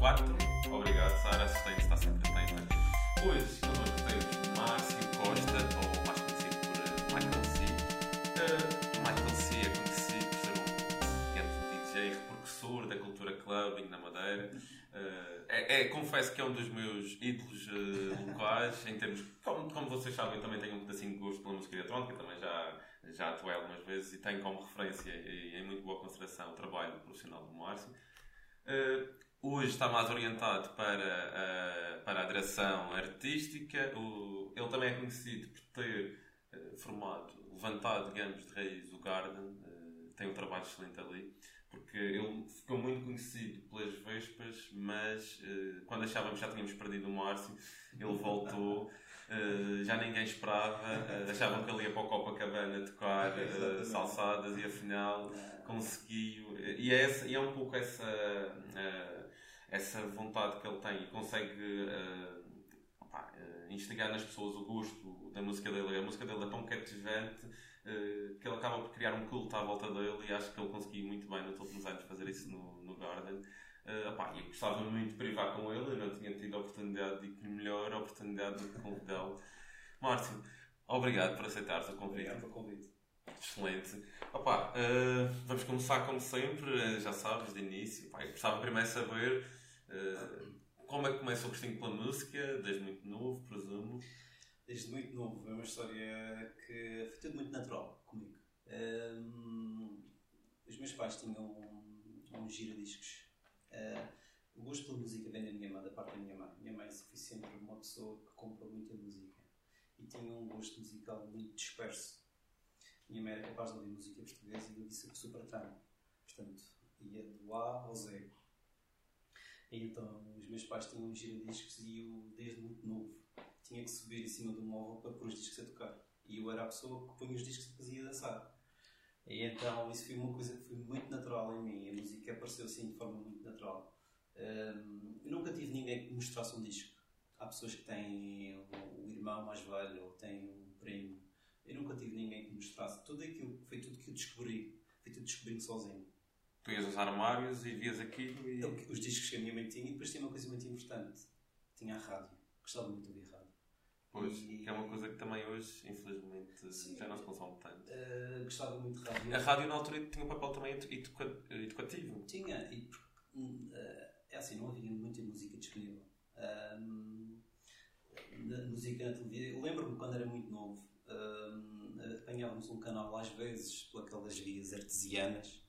4. Obrigado, Sara, assistente, está sempre atenta. Hoje, connosco temos Márcio Costa, ou mais conhecido por uh, Michael C. Uh, Michael C é conhecido por ser um grande DJ, repercussor da cultura clubbing na Madeira. Uh, é, é, confesso que é um dos meus ídolos locais, em termos. Como, como vocês sabem, também tenho um pedacinho de gosto pela música eletrónica, também já, já atuei algumas vezes e tenho como referência e em muito boa consideração o trabalho profissional do Márcio. Uh, hoje está mais orientado para, uh, para a direção artística. O, ele também é conhecido por ter uh, formado, levantado, digamos, de raiz o Garden. tem um trabalho excelente ali. Porque ele ficou muito conhecido pelas Vespas, mas quando achávamos que já tínhamos perdido o Márcio, ele voltou. Uh, já ninguém esperava, uh, achavam que ele ia para o Copacabana tocar uh, salsadas e afinal conseguiu. E é, essa, e é um pouco essa, essa vontade que ele tem e consegue opa, instigar nas pessoas o gosto da música dele. A música dele é tão cativante que ele acaba por criar um culto à volta dele e acho que ele conseguiu muito bem nos últimos anos fazer isso no, no Garden. Uh, opá, eu gostava muito de privar com ele, eu não tinha tido a oportunidade de ir melhor, a oportunidade de convidá-lo. Márcio, obrigado por aceitares o convite. Obrigado pelo convite. Excelente. Opa, uh, vamos começar como sempre, uh, já sabes, de início. Opa, eu gostava primeiro de saber como é que começa o gostinho pela música, desde muito novo, presumo. Desde muito novo, é uma história que foi tudo muito natural comigo. os meus pais tinham um, um gira-discos Uh, o gosto pela música vem da minha mãe, da parte da minha mãe. Minha mãe foi sempre uma pessoa que comprou muita música e tinha um gosto musical muito disperso. Minha mãe era capaz de ouvir música portuguesa e eu disse que super tramo. Portanto, ia do A ao Z. Então, os meus pais tinham um giradiscos e eu, desde muito novo, tinha que subir em cima do móvel para pôr os discos a tocar. E eu era a pessoa que punha os discos e fazia dançar. E então isso foi uma coisa que foi muito natural em mim. A música apareceu assim de forma muito natural. Eu nunca tive ninguém que mostrasse um disco. Há pessoas que têm o, irmão mais velho ou têm um primo. Eu nunca tive ninguém que mostrasse. Tudo aquilo foi tudo que eu descobri. Foi tudo descobrindo sozinho. Tu ias aos armários e vias aquilo e... Os discos que a minha mãe tinha e depois tinha uma coisa muito importante. Tinha a rádio. Gostava muito de ouvir rádio. Pois, e... que é uma coisa que também hoje, infelizmente, Sim. já não se consome tanto. Uh, gostava muito de rádio. A rádio na altura tinha um papel também educativo. Tinha, e uh, é assim, não havia muita música disponível. Uh, música na televisão. Eu lembro-me quando era muito novo, uh, apanhávamos um canal às vezes por aquelas vias artesianas.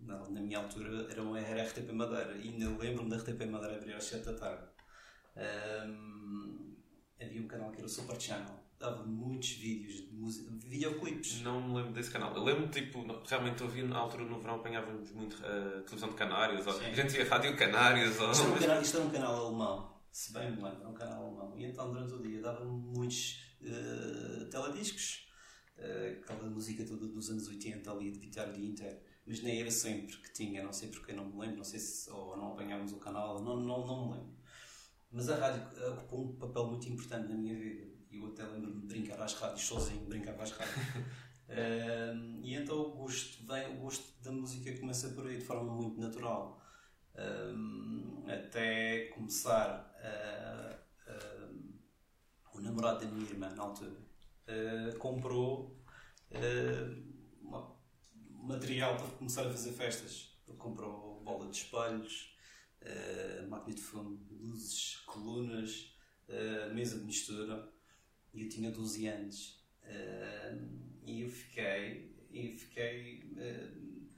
Na, na minha altura era, uma, era RTP Madeira e ainda lembro-me da RTP Madeira abrir às 7 da tarde. Um, havia um canal que era o Super Channel. Dava muitos vídeos de música, videoclipes. Não me lembro desse canal. Eu lembro, tipo, realmente eu vi na altura no verão apanhávamos muito uh, televisão de Canários, ou, a gente ia Rádio Canários. Ou... Isto, era um canal, isto era um canal alemão, se bem me lembro, era um canal alemão. E então durante o dia dava muitos uh, telediscos, uh, aquela música toda dos anos 80 ali de Vitória de Inter, mas nem era sempre que tinha, não sei porque, não me lembro, não sei se ou não apanhávamos o canal, não, não, não me lembro. Mas a rádio ocupou um papel muito importante na minha vida. E eu até lembro-me de brincar às rádios sozinho, brincava às rádios. uh, e então o gosto, vem, o gosto da música começa por aí de forma muito natural. Uh, até começar uh, o namorado da minha irmã, na altura, comprou uma, material para começar a fazer festas. Ele comprou bola de espelhos, uh, máquina de fundo, luzes, colunas, uh, mesa de mistura. E eu tinha 12 anos. Uh, e eu fiquei, eu fiquei uh,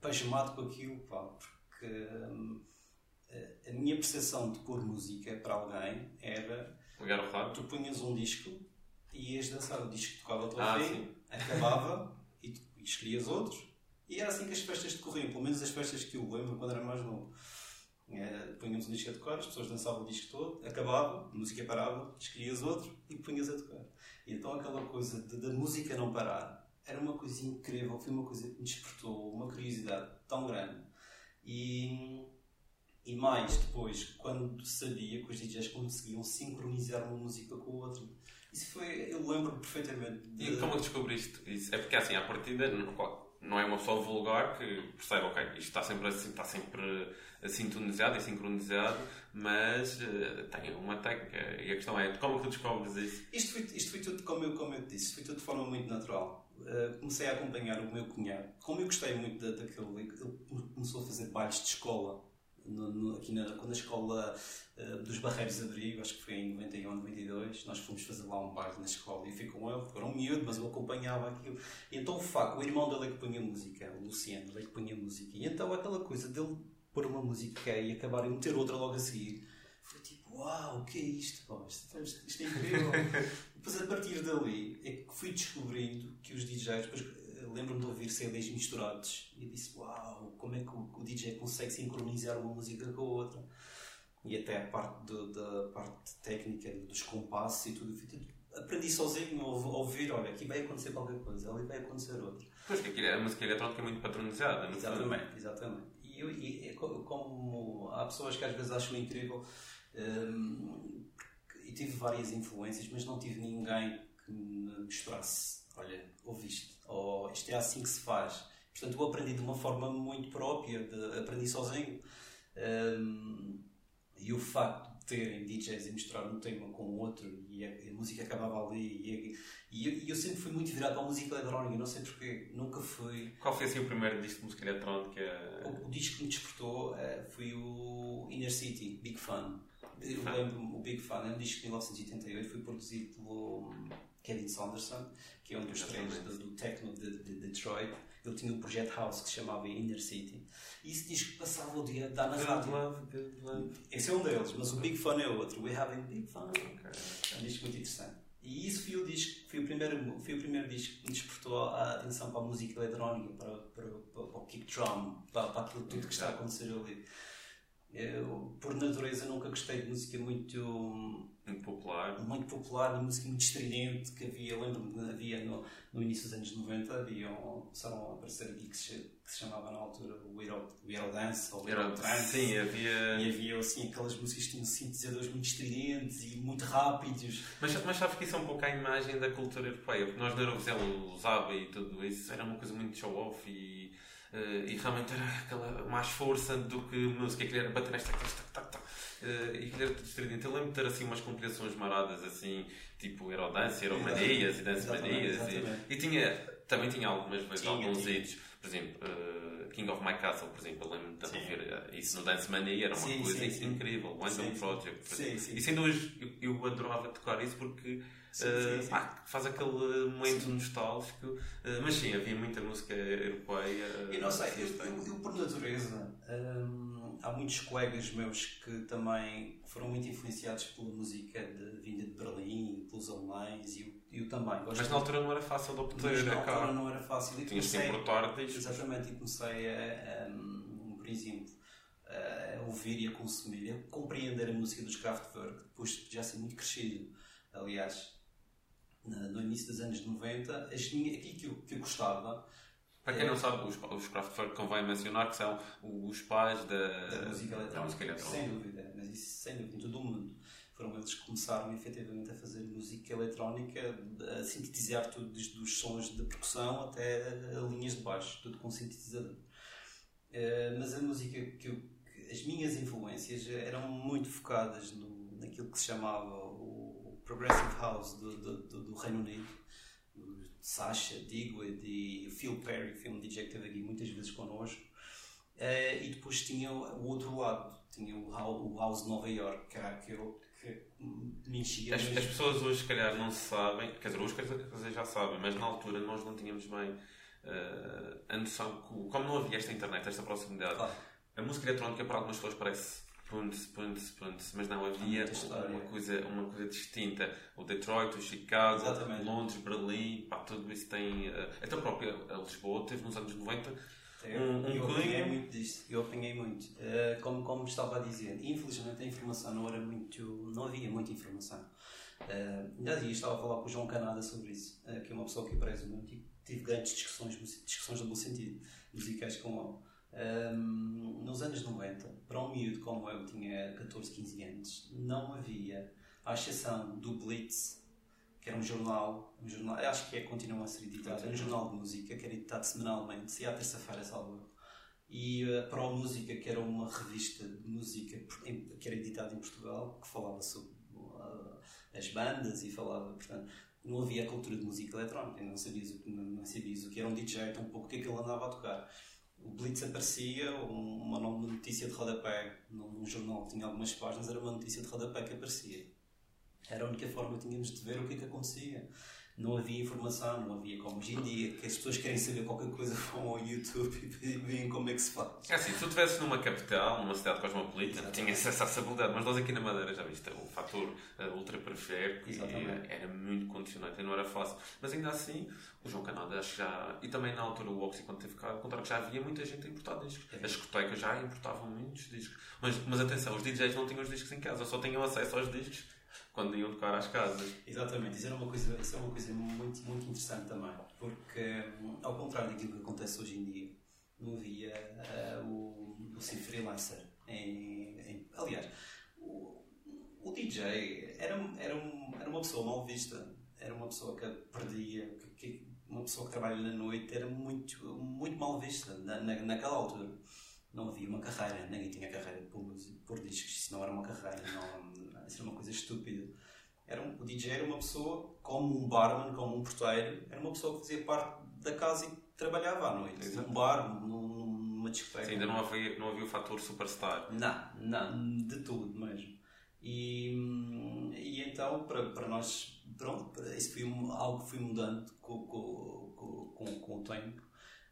pasmado com aquilo, pá, porque um, a minha percepção de pôr música para alguém era. Ligar o rádio? Tu punhas um disco e ias dançar. O disco tocava todo ah, fim, acabava e, e escolhias outros e era assim que as festas decorriam, pelo menos as festas que eu lembro quando era mais novo. Punhamos um disco a tocar, as pessoas dançavam o disco todo, acabava, a música parava, escolhias outro e punhas a tocar. E então aquela coisa da música não parar era uma coisa incrível, foi uma coisa que me despertou uma curiosidade tão grande. E, e mais depois, quando sabia que os DJs conseguiam sincronizar uma música com a outra. Isso foi, eu lembro perfeitamente. De... E como descobriste isso? É porque assim, à partida, não é uma pessoa vulgar que percebe, ok, isto está sempre, assim, está sempre sintonizado e sincronizado, mas uh, tem uma técnica. E a questão é, como é que tu descobres isso? Isto foi, isto foi tudo, como eu, como eu disse, foi tudo de forma muito natural. Uh, comecei a acompanhar o meu cunhado. Como eu gostei muito da, daquele, ele começou a fazer bailes de escola. No, no, aqui na, quando a escola uh, dos Barreiros abriu, acho que foi em 91, 92, nós fomos fazer lá um baile na escola e fui com ele, era um miúdo, mas eu acompanhava aquilo. E então o facto, o irmão dele é que punha música, o Luciano, ele é que punha música. E então aquela coisa dele pôr uma música e acabar e meter outra logo a seguir. Foi tipo, uau, o que é isto? Pô, isto, isto é incrível. depois a partir dali é que fui descobrindo que os DJs, depois lembro-me de ouvir CDs misturados e disse, uau, como é que o, DJ consegue sincronizar uma música com a outra? E até a parte do, da parte técnica dos compassos e tudo, aprendi sozinho a ouvir, olha, aqui vai acontecer qualquer coisa, ali vai acontecer outra. Pois que a música eletrónica é muito patronizada, não Exatamente, exatamente e, e, como há pessoas que às vezes acham incrível, um, e tive várias influências, mas não tive ninguém que me mostrasse: olha, ouviste, ou isto é assim que se faz. Portanto, eu aprendi de uma forma muito própria, de, aprendi sozinho. Um, e o facto terem DJs e mostrar um tema com o outro e a, a música acabava ali e, e, eu, e, eu, sempre fui muito virado para a música eletrónica, não sei porquê, nunca fui... Qual foi assim o primeiro disco de música eletrónica? O, o disco que me despertou uh, foi o Inner City, Big Fun. Eu lembro o Big Fun, é um disco de 1988, foi produzido pelo Kevin Saunderson, que é um dos três do, do techno de, de Detroit ele tinha um projeto house que se chamava Inner City. E esse disco passava o dia a dar na rádio. Love, good love. Esse é um deles, mas o Big Fun é outro. We Having Big Fun. Okay, okay. É um disco muito interessante. E isso foi o disco, foi o primeiro, foi o primeiro disco que me despertou a atenção para a música eletrónica, para, para, para, para o kick drum, para, para aquilo tudo que está a acontecer ali. Eu, por natureza, nunca gostei de música muito muito popular. Muito popular, música muito estridente que havia, lembro-me que havia no, no início dos anos 90, havia começaram a aparecer geeks que se chamava na altura o Euro, o Euro Dance ou o Euro Trance. Sim, havia. E havia assim aquelas músicas que tinham sintetizadores muito estridentes e muito rápidos. Mas, mas sabes que isso é um pouco a imagem da cultura europeia, porque nós na Eurovisão usava e tudo isso, era uma coisa muito show-off e. Uh, e realmente era aquela mais força do que música, que era bater esta, esta, esta, Uh, e que era tudo estridente. Eu lembro de ter assim umas compilações maradas assim, tipo Eurodance, Euromanias e Dance Manias. E, e, tinha, também tinha algumas vezes alguns hits, por exemplo. Uh, King of My Castle, por exemplo, eu lembro de ouvir isso no Dance Mania, era uma sim, coisa sim, incrível. One Project, por exemplo. E sem dúvida eu, eu adorava tocar isso porque Sim, sim, sim. Pá, faz aquele momento nostálgico, uh, mas sim, havia muita música europeia. Eu não sei, eu, eu, eu, por natureza, hum, há muitos colegas meus que também foram muito influenciados pela música de, vinda de Berlim, pelos alemães, e eu, eu também gosto. Mas na altura não era fácil de obter, mas na altura não era fácil. E Tinhas que importar discos. Exatamente, e comecei a, um, por exemplo, a ouvir e a consumir, a compreender a música dos Kraftwerk, depois de já ser muito crescido. Aliás, no início dos anos 90, as minhas, aquilo que eu, que eu gostava. Para quem não sabe, os, os Kraftwerk convém mencionar que são os pais da, da música eletrónica. Sem dúvida, mas isso sem dúvida, em todo o mundo. Foram eles que começaram efetivamente a fazer música eletrónica, a sintetizar tudo, desde os sons de percussão até linhas de baixo, tudo com sintetizador. Uh, mas a música que, eu, que as minhas influências eram muito focadas no, naquilo que se chamava Progressive House do, do, do, Reino Unido, Sasha, Digweed e Phil Perry, que foi um DJ que esteve aqui muitas vezes connosco. Uh, e depois tinha o outro lado, tinha o, o House de Nova York, que era aquele que me enchia. As, as, pessoas hoje, se calhar, não sabem, quer dizer, hoje quer dizer, já sabem, mas na altura nós não tínhamos bem uh, a noção, que, como não havia esta internet, esta proximidade, claro. a música eletrónica para algumas pessoas parece Punts, punts, punts, mas não havia uma coisa, uma coisa distinta. O Detroit, o Chicago, Exatamente. Londres, Berlim, pá, tudo isso tem. Uh, até a própria a Lisboa teve nos anos 90 eu, um, um eu apanhei muito disto, eu apanhei muito. Uh, como, como estava a dizer, infelizmente a informação não era muito. não havia muita informação. Uh, ainda dia estava a falar com o João Canada sobre isso, uh, que é uma pessoa que prezo muito e tive grandes discussões, discussões no bom sentido, musicais com ele. Um, nos anos 90, para um miúdo como eu, tinha 14, 15 anos, não havia, à exceção do Blitz, que era um jornal, um jornal acho que é, continua a ser editado, era um jornal de música que era editado semanalmente, se à terça-feira, salvo e a uh, Pro Música, que era uma revista de música que era editada em Portugal, que falava sobre uh, as bandas e falava, portanto, não havia a cultura de música eletrónica, não sabias o que, não sabias o que era um DJ, tão pouco o que é que ele andava a tocar. O Blitz aparecia, uma, uma notícia de rodapé, num jornal tinha algumas páginas, era uma notícia de rodapé que aparecia. Era a única forma que tínhamos de ver o que é que acontecia não havia informação, não havia como hoje em dia, que as pessoas querem saber qualquer coisa, vão ao YouTube e veem como é que se faz. É assim, se tu estivesse numa capital, numa cidade cosmopolita, tinhas essa acessibilidade, mas nós aqui na Madeira, já viste, o fator uh, ultra periférico era muito condicionante e não era fácil. Mas ainda assim, o João Canada já. E também na altura o Oxy, quando teve cá, contaram que já havia muita gente a importar discos. É. As discotecas já importavam muitos discos. Mas, mas atenção, os DJs não tinham os discos em casa, só tinham acesso aos discos quando iam tocar às casas. Exatamente, isso, era uma coisa, isso é uma coisa muito, muito interessante também, porque hum, ao contrário daquilo que acontece hoje em dia, não havia uh, o, o ser freelancer. Em, em, aliás, o, o DJ era, era, um, era uma pessoa mal vista, era uma pessoa que perdia, que, que, uma pessoa que trabalha na noite era muito, muito mal vista na, na, naquela altura. Não havia uma carreira, ninguém tinha carreira por, por discos, isso não era uma carreira, não, isso era uma coisa estúpida. Era um, o DJ era uma pessoa, como um barman, como um porteiro, era uma pessoa que fazia parte da casa e trabalhava à noite. Exato. Num bar, num, numa discoteca. Sim, ainda não havia, não havia o fator superstar. Não, não, de tudo mesmo. E, e então, para, para nós, pronto, isso foi algo que foi mudando com, com, com, com o tempo.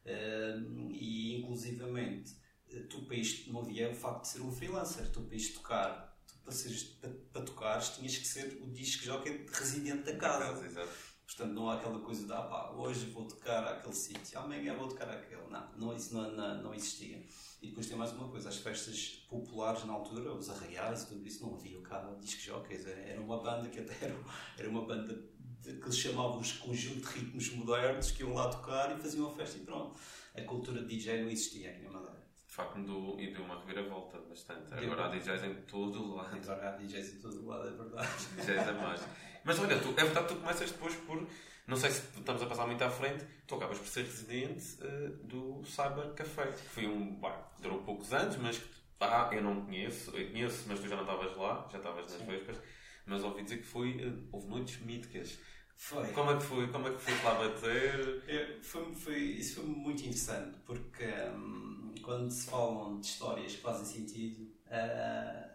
Uh, e inclusivamente, tu para isto não havia o facto de ser um freelancer, tu para isto tocar para, seres, para, para tocares, tinhas que ser o disco jockey residente da casa. casa exato. Portanto, não há aquela coisa de ah, pá, hoje vou tocar àquele sítio, amanhã vou tocar àquele. Não, não, isso não, não, não existia. E depois tem mais uma coisa: as festas populares na altura, os arraiais e tudo isso, não havia cá disco jockeys. Era uma banda que até era, era uma banda que eles chamavam os conjunto de ritmos modernos que iam lá tocar e faziam uma festa e pronto. A cultura de DJ não existia aqui na Madeira de facto mudou e deu uma reviravolta bastante. Agora há DJs em todo o lado. Agora há DJs em todo o lado, é verdade. DJs a mais. Mas olha, tu, é verdade que tu começas depois por. Não sei se estamos a passar muito à frente, tu acabas por ser residente uh, do Cyber Café, que foi um bar que durou poucos anos, mas que ah, eu não conheço, eu conheço, mas tu já não estavas lá, já estavas nas vespas, mas ouvi dizer que foi, uh, houve noites míticas. Foi. Como é que foi? Como é que foi lá bater? É, foi, foi, isso foi muito interessante, porque. Hum, quando se falam de histórias que fazem sentido, uh,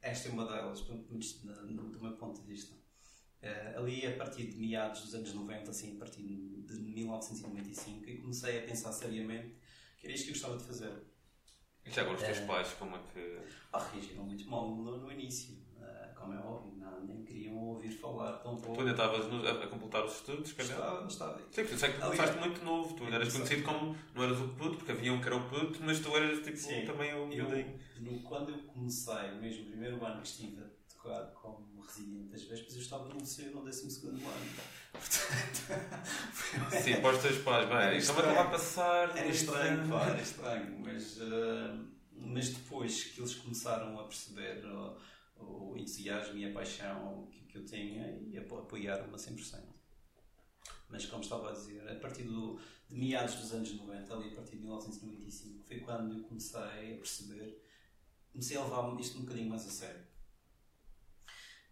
esta é uma delas, do meu ponto de vista. Uh, ali, a partir de meados dos anos 90, assim, a partir de 1995, eu comecei a pensar seriamente que era isto que eu gostava de fazer. E já agora os teus uh, pais, como é que. Ah, reagiram muito mal no, no início como é óbvio, não, nem queriam ouvir falar tão pouco. Tu ainda estavas a, a, completar os estudos, calhar? Estava, estava. Sim, por isso é que começaste muito novo. Tu eras conhecido como, não eras o puto, porque havia um que era o puto, mas tu eras tipo Sim, também o eu, Quando eu comecei, mesmo o primeiro ano que estive a tocar como residente das Vespas, eu estava no liceu no 12 ano. Portanto, Sim, para os teus pais, bem, estava a lá passar. Era estranho, pá, era estranho, mas, uh, mas depois que eles começaram a perceber. Uh, o entusiasmo e a paixão que, que eu tinha e apoiar-me a 100%. Mas, como estava a dizer, a partir do, de meados dos anos 90, ali a partir de 1995, foi quando eu comecei a perceber, comecei a levar isto um bocadinho mais a sério.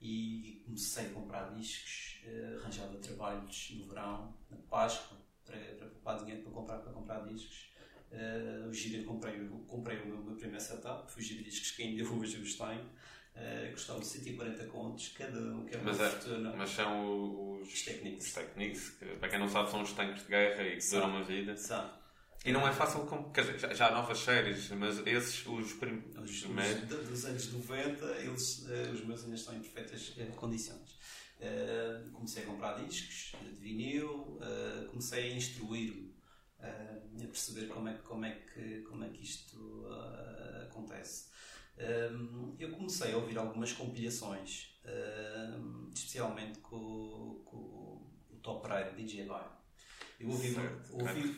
E comecei a comprar discos, eh, arranjava trabalhos no verão, na Páscoa, para, para poupar dinheiro para comprar, para comprar discos. Uh, o Gira comprei, comprei o meu, meu primeiro setup, foi o Gira Discos que ainda hoje eu tenho. Uh, custam 140 contos cada um, que é uma mas, é, fortuna. Mas são os, os técnicos. Os técnicos que, para quem não sabe, são os tanques de guerra e que duram uma vida. São. E não é fácil, com, quer dizer, já, já há novas séries, mas esses, os primeiros. Os, os, dos anos 90, eles, uh, os meus ainda estão em perfeitas uh, condições. Uh, comecei a comprar discos de vinil, comecei a instruir-me, a perceber como é, como, é que, como é que isto acontece um, eu comecei a ouvir algumas compilações, um, especialmente com, com, o top raid DJ Vai. Eu ouvi, certo, uma, ouvi,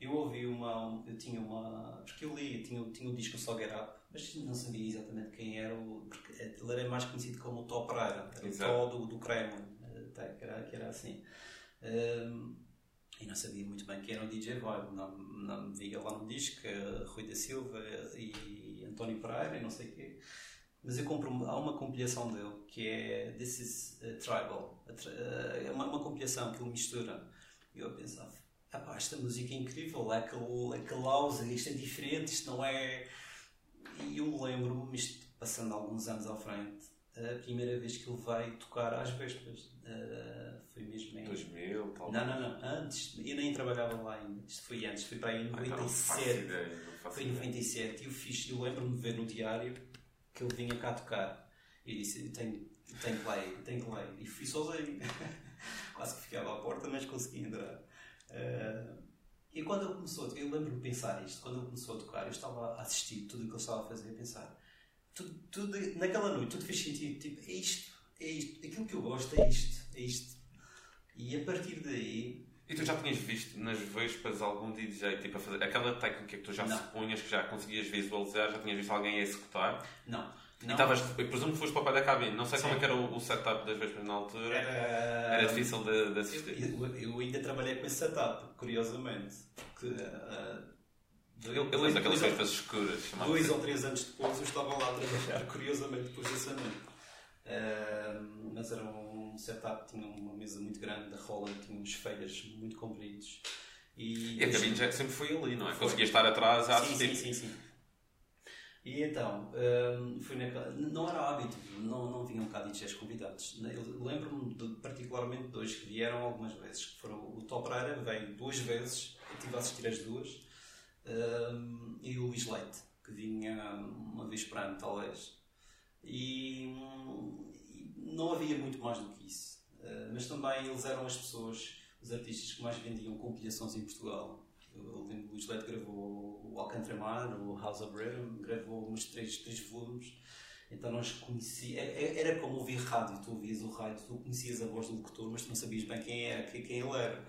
eu ouvi uma, eu tinha uma, porque eu li, tinha, tinha o disco Só Get Up, mas não sabia exatamente quem era, o, porque ele era mais conhecido como o top Exato. o Tó do, do Kremlin, até que era, que era assim. Um, e não sabia muito bem quem era o DJ Vibe, não, não me via lá no disco, Rui da Silva e António Pereira e não sei o quê. Mas eu compro, há uma compilação dele que é This is Tribal, é uma, uma compilação que ele mistura. E eu pensava, ah, esta música é incrível, é aquele, aquele house, isto é diferente, isto não é. E eu lembro-me, passando alguns anos à frente, a primeira vez que ele veio tocar às vésperas. Uh, foi mesmo em. 2000, talvez? Não, não, não. Antes. Eu nem trabalhava lá ainda. Isto foi antes. Foi para aí em 97. Ah, ideia, foi em 97. E eu fiz. Eu lembro-me de ver no diário que ele vinha cá tocar. E disse: tenho, tenho que ler, tenho que ler. E fui sozinho. Quase que ficava à porta, mas consegui entrar. Uh, e quando ele começou, eu lembro-me de pensar isto, quando ele começou a tocar, eu estava a assistir tudo o que ele estava a fazer, a pensar, tudo, tudo, naquela noite, tudo fez sentido, tipo, é isto, é isto, aquilo que eu gosto é isto, é isto. E a partir daí. E tu já tinhas visto nas vespas algum DJ tipo, a fazer aquela técnica que tu já Não. supunhas que já conseguias visualizar, já tinhas visto alguém a executar? Não. E não estavas, eu presumo que foste para o pé da cabine. Não sei Sim. como é que era o, o setup das vespas na altura. era, Era difícil de, de assistir. Eu, eu ainda trabalhei com esse setup, curiosamente. Porque, uh, Eu, eu lembro daquelas vespas escuras. Dois ou três anos depois eu estava lá a trabalhar, curiosamente, depois dessa noite. Uh, mas era um setup, tinha uma mesa muito grande, da Roland tinha uns feiras muito compridos. E, E a cabine já sempre foi ali, não é? Foi. Conseguias estar atrás a sim, assistir. sim, sim, sim. E então, um, fui naquela, não era hábito, não, não vinham cá DJs convidados. Lembro-me de, particularmente de dois que vieram algumas vezes. Que foram o Top Pereira, veio duas vezes, eu estive a assistir as duas, um, e o Luís Leite, que vinha uma vez por ano, talvez. E, e não havia muito mais do que isso. Uh, mas também eles eram as pessoas, os artistas que mais vendiam compilações em Portugal. O Luís Leite gravou o Alcantramar, o House of Rhythm, gravou uns três, três volumes. Então nós conhecíamos, era como ouvir rádio, tu ouvias o rádio, tu conhecias a voz do locutor, mas tu não sabias bem quem era, quem ele era.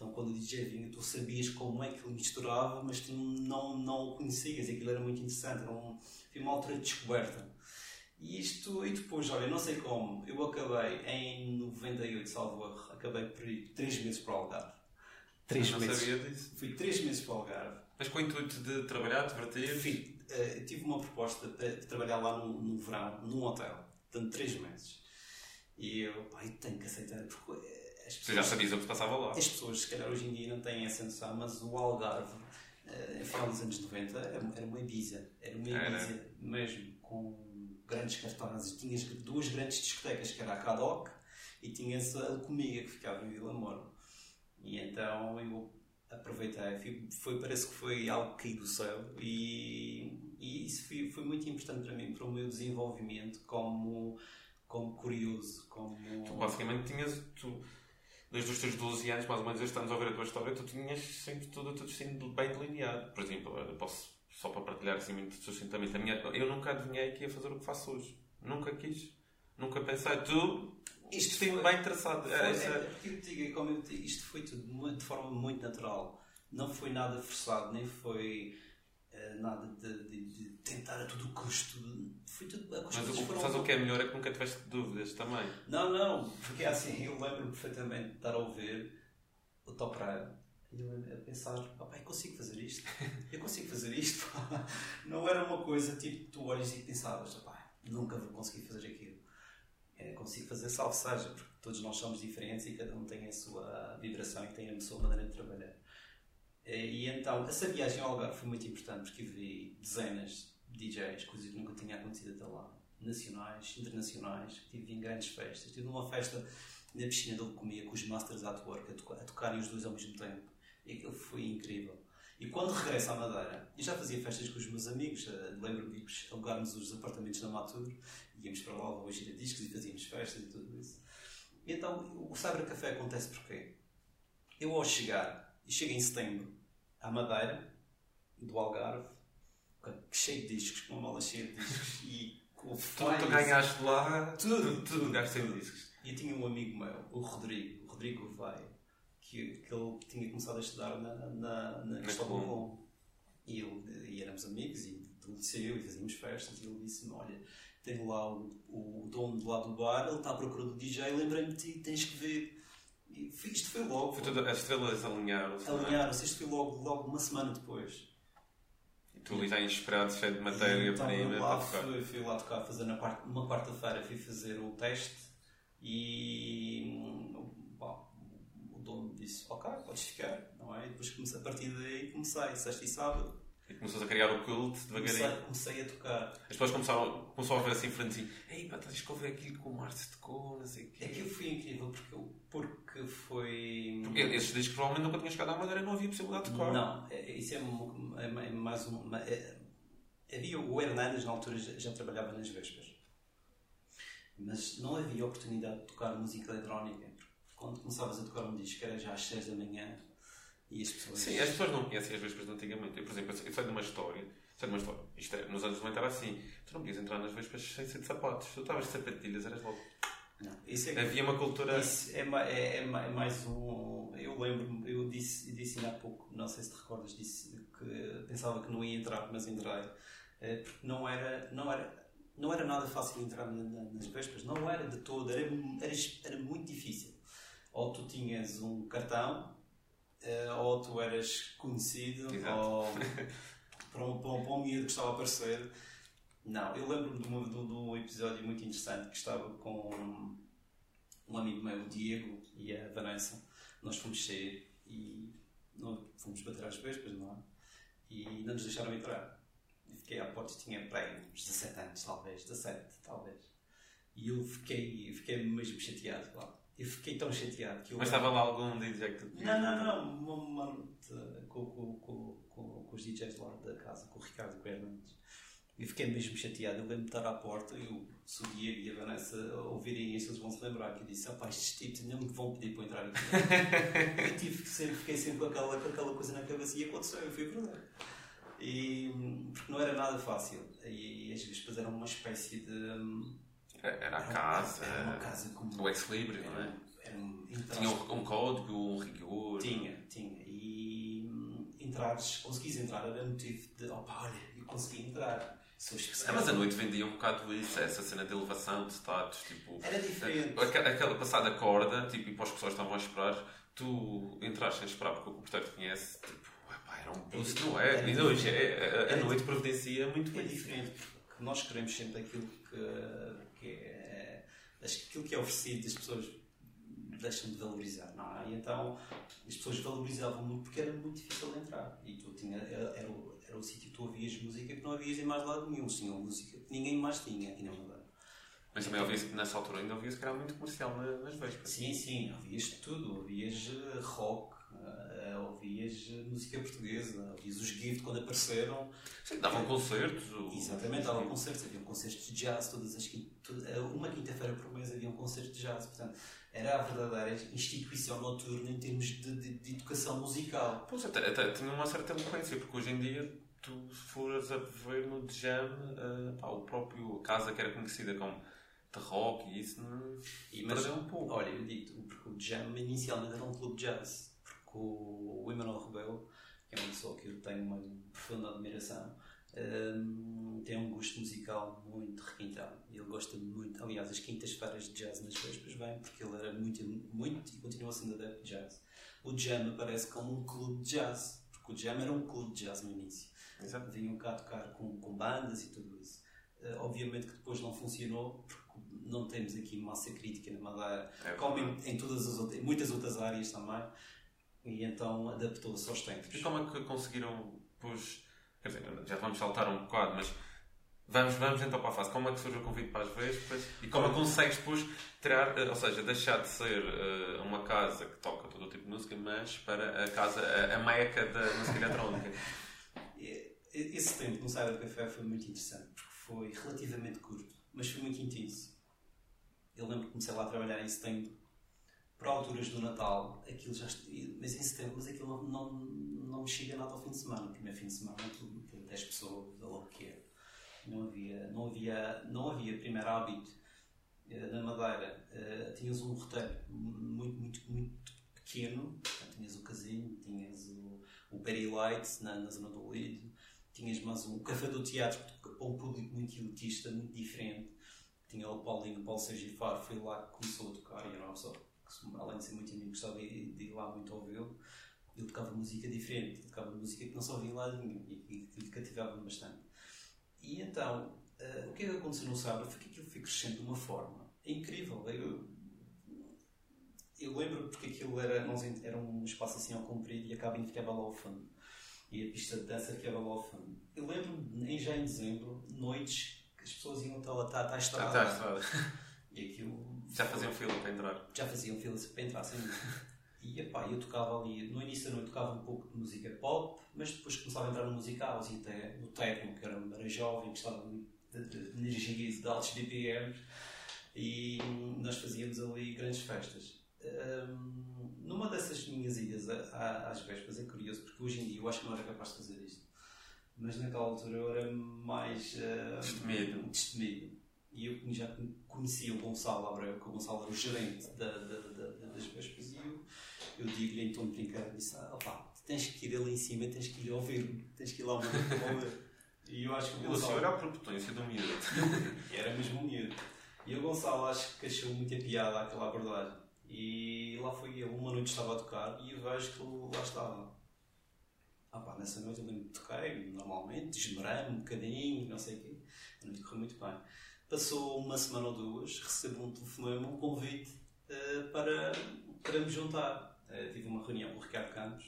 Então quando o DJ vinha, tu sabias como é que ele misturava, mas tu não, não o conhecias, e aquilo era muito interessante, era um, foi uma altura de descoberta. E isto, e depois, olha, não sei como, eu acabei em 98, salvo erro, acabei por ir 3 meses para o Algarve. 3 não meses. sabia disso. Fui 3 meses para o Algarve. Mas com o intuito de trabalhar, divertir. Enfim, eh, tive uma proposta para de trabalhar lá no, no verão, num hotel, portanto 3 meses. E eu, pai, tenho que aceitar, porque eh, as já pessoas, sabias o que se passava lá. as pessoas, se calhar hoje em dia não têm essa noção, mas o Algarve, eh, em final dos anos 90, era uma Ibiza. Era uma. Ibiza mesmo, com grandes cartazes. Tinhas duas grandes discotecas, que era a Cadoc e tinhas a Comiga, que ficava em Vila Moro. E então eu aproveitei, fui, foi, parece que foi algo que caiu do céu e, e isso foi, foi muito importante para mim, para o meu desenvolvimento como, como curioso, como... Tu basicamente tinhas. Tu, desde os teus 12 anos, mais ou menos, estamos a ouvir a tua história, tu tinhas sempre tudo o teu destino bem delineado. Por exemplo, eu posso, só para partilhar assim muito sucintamente, a minha, eu nunca adivinhei que ia fazer o que faço hoje. Nunca quis. Nunca pensei. Tu. Isto foi- bem interessado. Foi, Era é, essa- é porque eu digo, como eu digo, isto foi tudo de forma muito natural. Não foi nada forçado, nem foi nada de, de- de tentar a todo custo. Foi tudo. As Mas coisas o, sabes o que é melhor é que nunca tiveste dúvidas também. Não, não, porque assim, eu lembro-me perfeitamente de estar a ouvir o Top Rail e eu a pensar, "Pá, eu consigo fazer isto, eu consigo fazer isto. pá." Não era uma coisa tipo, tu olhas e pensavas, "Pá, nunca vou conseguir fazer aquilo. É, consigo fazer salvo seja, porque todos nós somos diferentes e cada um tem a sua vibração e tem a sua maneira de trabalhar. E, e então, essa viagem ao Algarve foi muito importante porque vi dezenas de DJs, coisas que nunca tinha acontecido até lá, nacionais, internacionais, tive em grandes festas. Tive numa festa na piscina de Lecomia com os Masters at Work a, a tocarem os dois ao mesmo tempo. E aquilo foi incrível. E quando regresso à Madeira, eu já fazia festas com os meus amigos, eh, lembro-me de alugarmos os apartamentos na Matur, íamos para lá, hoje ir a discos e fazíamos festas e tudo isso. E então o Cyber Café acontece porquê? Eu ao chegar, e chego em setembro à Madeira, do Algarve, cheio de discos, com uma mala cheia de discos e com Tu, tu ganhaste lá Tudo, tudo, tudo gasto em discos. E tinha um amigo meu, o Rodrigo, o Rodrigo Gouveia, que, que ele tinha começado a estudar na, na, na Cristóvão. E, ele, e éramos amigos e de do liceu e fazíamos festas e ele disse-me, olha, tenho lá o, o dono do lado do bar, ele está à procura do DJ, lembrei-me de ti, tens que ver. E isto foi logo. Foi tudo, as estrelas alinharam-se. é? Alinharam-se, isto foi logo, logo uma semana depois. E tu ali já inspirado, cheio de matéria então, prima lá para tocar. fui, fui lá tocar, fazer na quarta, uma quarta-feira fui fazer o teste e bom, o dono disse, ok, podes ficar, não é? E depois comecei, a partir daí comecei, sexta e sábado, E começou a criar o culto devagarinho. comecei, comecei a tocar. As pessoas começaram, começaram a ver assim franzinho. Ei, pá, tens que ouvir aquilo que o Márcio tocou, não sei o quê. Aquilo foi incrível porque, porque foi... Porque esses discos provavelmente nunca tinham chegado à Madeira, não havia possibilidade de tocar. Não, é- isso é, mu- é ma- é mais um. é- havia o Hernandes na altura já, já trabalhava nas Vespas, mas não havia oportunidade de tocar música eletrónica. Quando começavas a tocar um disco era já às 6 da manhã e as pessoas. Sim, as pessoas não conhecem as Vespas de antigamente. Eu, por exemplo, eu sei de uma história. Sei de uma história. Isto é, nos anos 90 era assim. Tu não podias entrar nas Vespas sem ser de sapatos. Tu estavas de sapatilhas, eras logo. Não, isso é, Havia uma cultura. isso é, é- é é mais um. Eu lembro-me, eu disse, disse ainda há pouco, não sei se te recordas, disse que pensava que não ia entrar, mas entrei. Eh, Porque não era, não era, não era nada fácil entrar na- na- nas Vespas, não era de todo, era, era, era muito difícil. Ou tu tinhas um cartão, eh, ou tu eras conhecido, Exato. ou para um, para, um, para um miúdo que estava a aparecer. Não, eu lembro-me de, uma- de um- de um episódio muito interessante que estava com um amigo meu, o Diego, e a Vanessa. Nós fomos sair e não, fomos bater às vespas, não é? E não nos deixaram entrar. E fiquei à porta, tinha para aí uns 17 anos, talvez, 17, talvez. E eu fiquei, fiquei mesmo chateado, lá. Eu fiquei tão chateado que eu. Mas estava lá algum DJ que tu Não, não, não, uma, uma noite com, com, com, com, os DJs lá da casa, com o Ricardo e Hernandes. E fiquei mesmo chateado. Eu lembro-me de estar à porta e o Diego e a Vanessa ouvirem isso, eles vão se lembrar que eu disse: opá, estes tipos não me vão pedir para entrar aqui. eu tive sempre, fiquei sempre com aquela, com aquela coisa na cabeça e aconteceu, foi verdade. E, porque não era nada fácil. E as vespas eram uma espécie de. Hum, Era a era- casa. Era uma casa como. O ex-libris, não é? Era, era um, Tinha um, um código, um rigor. tinha, tinha. E hum, entrares, conseguis entrar, era motivo de, opa, olha, eu consegui entrar. Ah, especial. mas a noite vendia um bocado isso, essa cena de elevação, de status, tipo. Era diferente. Aquela, aquela passada corda, tipo, e para as pessoas estavam a esperar, tu entraste sem esperar porque o porteiro te conhece, tipo, epá, era um boost, não é? Era E hoje diferente. é, a- a, Era noite providencia muito É isso. diferente, porque nós queremos sempre aquilo que, que é. Acho que aquilo que é oferecido as pessoas deixam de valorizar, não é? E então as pessoas valorizavam muito porque era muito difícil de entrar. E tu tinha, era, era, o, era o sítio que tu ouvias música que não havias em mais lado nenhum. Tinha música que ninguém mais tinha aqui na Madeira. Mas também ouvia nessa altura ainda ouvia-se que era muito comercial na- nas vésperas. Sim, sim, ouvias tudo. Ouvias eh, rock, eh, ouvias música portuguesa, ouvias os Gift quando apareceram. Sim, davam concertos. o- Exatamente, havia concertos, havia concertos de jazz todas as quin- to- eh, uma quinta-feira por mês havia um concerto de jazz, portanto era a verdadeira instituição noturna em termos de, de- de educação musical. Pois, até, até tinha uma certa eloquência, porque hoje em dia, tu fores a ver no jam, eh, pá, o próprio casa que era conhecida como de rock e isso, não... E, mas, perdeu um pouco. olha, eu digo porque o Jam inicialmente era um clube de jazz, porque o, o Emanuel Rebelo, que é uma pessoa que eu tenho uma profunda admiração, hum, tem um gosto musical muito requintado. Ele gosta muito, aliás, as quintas-feiras de jazz nas Vespas vem porque ele era muito, muito e continua sendo adepto de jazz. O Jam aparece como um clube de jazz, porque o Jam era um clube de jazz no início. Exato. Vinham cá tocar com, com bandas e tudo isso. Eh, obviamente que depois não funcionou, porque não temos aqui massa crítica na Madeira, É como em, em todas as outras, em muitas outras áreas também, e então adaptou-se aos tempos. E como é que conseguiram, pois, quer dizer, já vamos saltar um bocado, mas vamos, vamos então para a fase. Como é que surge o convite para as Vespas e como é que consegues, depois, tirar, eh, ou seja, deixar de ser eh, uma casa que toca todo o tipo de música, mas para a casa, a, a meca da música eletrónica? Esse tempo no Cyber Café foi muito interessante, porque foi relativamente curto, mas foi muito intenso. Eu lembro que comecei lá a trabalhar em setembro, para alturas do Natal, aquilo já mas em setembro, mas aquilo não, não, me chega nada ao fim de semana. O primeiro fim de semana, tudo, por 10 pessoas, ou logo que é. Não havia, não havia, não havia primeiro hábito eh, na Madeira. Eh, tinhas um roteiro muito, muito, muito pequeno. Tinhas o casino, tinhas o, o Berry Light na, na zona do Lido, tinhas mais um, o Café do Teatro, para um público muito elitista, muito diferente. Tinha o Paulinho, o Paulo Sérgio Faro, foi lá que começou a tocar e era uma pessoa além de ser muito amigo, gostava de, de ir lá muito ouvi-lo. Ele tocava música diferente, ele tocava música que não só ouvia lá nenhum e que lhe cativava-me bastante. E então, uh, o que é que aconteceu no sábado foi que aquilo foi crescendo de uma forma incrível. Eu, eu lembro porque aquilo era, nós, era um espaço assim ao comprido e a cabine ficava lá ao fundo. E a pista de dança ficava lá ao fundo. Eu lembro-me, já em dezembro, noites que as pessoas iam até lá, está tá estrada. Estrada. E aquilo. Já faziam fila para entrar. Já faziam fila para entrar, sem E epá, eu tocava ali, no início da noite tocava um pouco de música pop, mas depois começava a entrar no musical, assim, até no techno, que era, era jovem, gostava de, de, de energia de altos BPMs, e nós fazíamos ali grandes festas. Um, numa dessas minhas idas às vésperas é curioso, porque hoje em dia eu acho que não era capaz de fazer isto. Mas naquela altura eu era mais uh, destemido. destemido. E eu já conhecia o Gonçalo Abreu, que o Gonçalo era o gerente da, da, da, das vésperas, e eu, eu digo-lhe em tom de brincadeira: disse, ah, opá, tens que ir ali em cima, tens que ir ouvir-me, tens que ir lá ouvir. E eu acho que o Gonçalo. era a prepotência do miúdo. era mesmo um miúdo. E o Gonçalo acho que achou muita piada aquela abordagem. E lá foi ele, uma noite estava a tocar e eu vejo que ele lá estava. Ah pá, nessa noite eu toquei, normalmente, desmerei-me um bocadinho, não sei o quê. A noite correu muito bem. Passou uma semana ou duas, recebo um telefonema, um convite uh, para, para me juntar. Uh, tive uma reunião com o Ricardo Campos,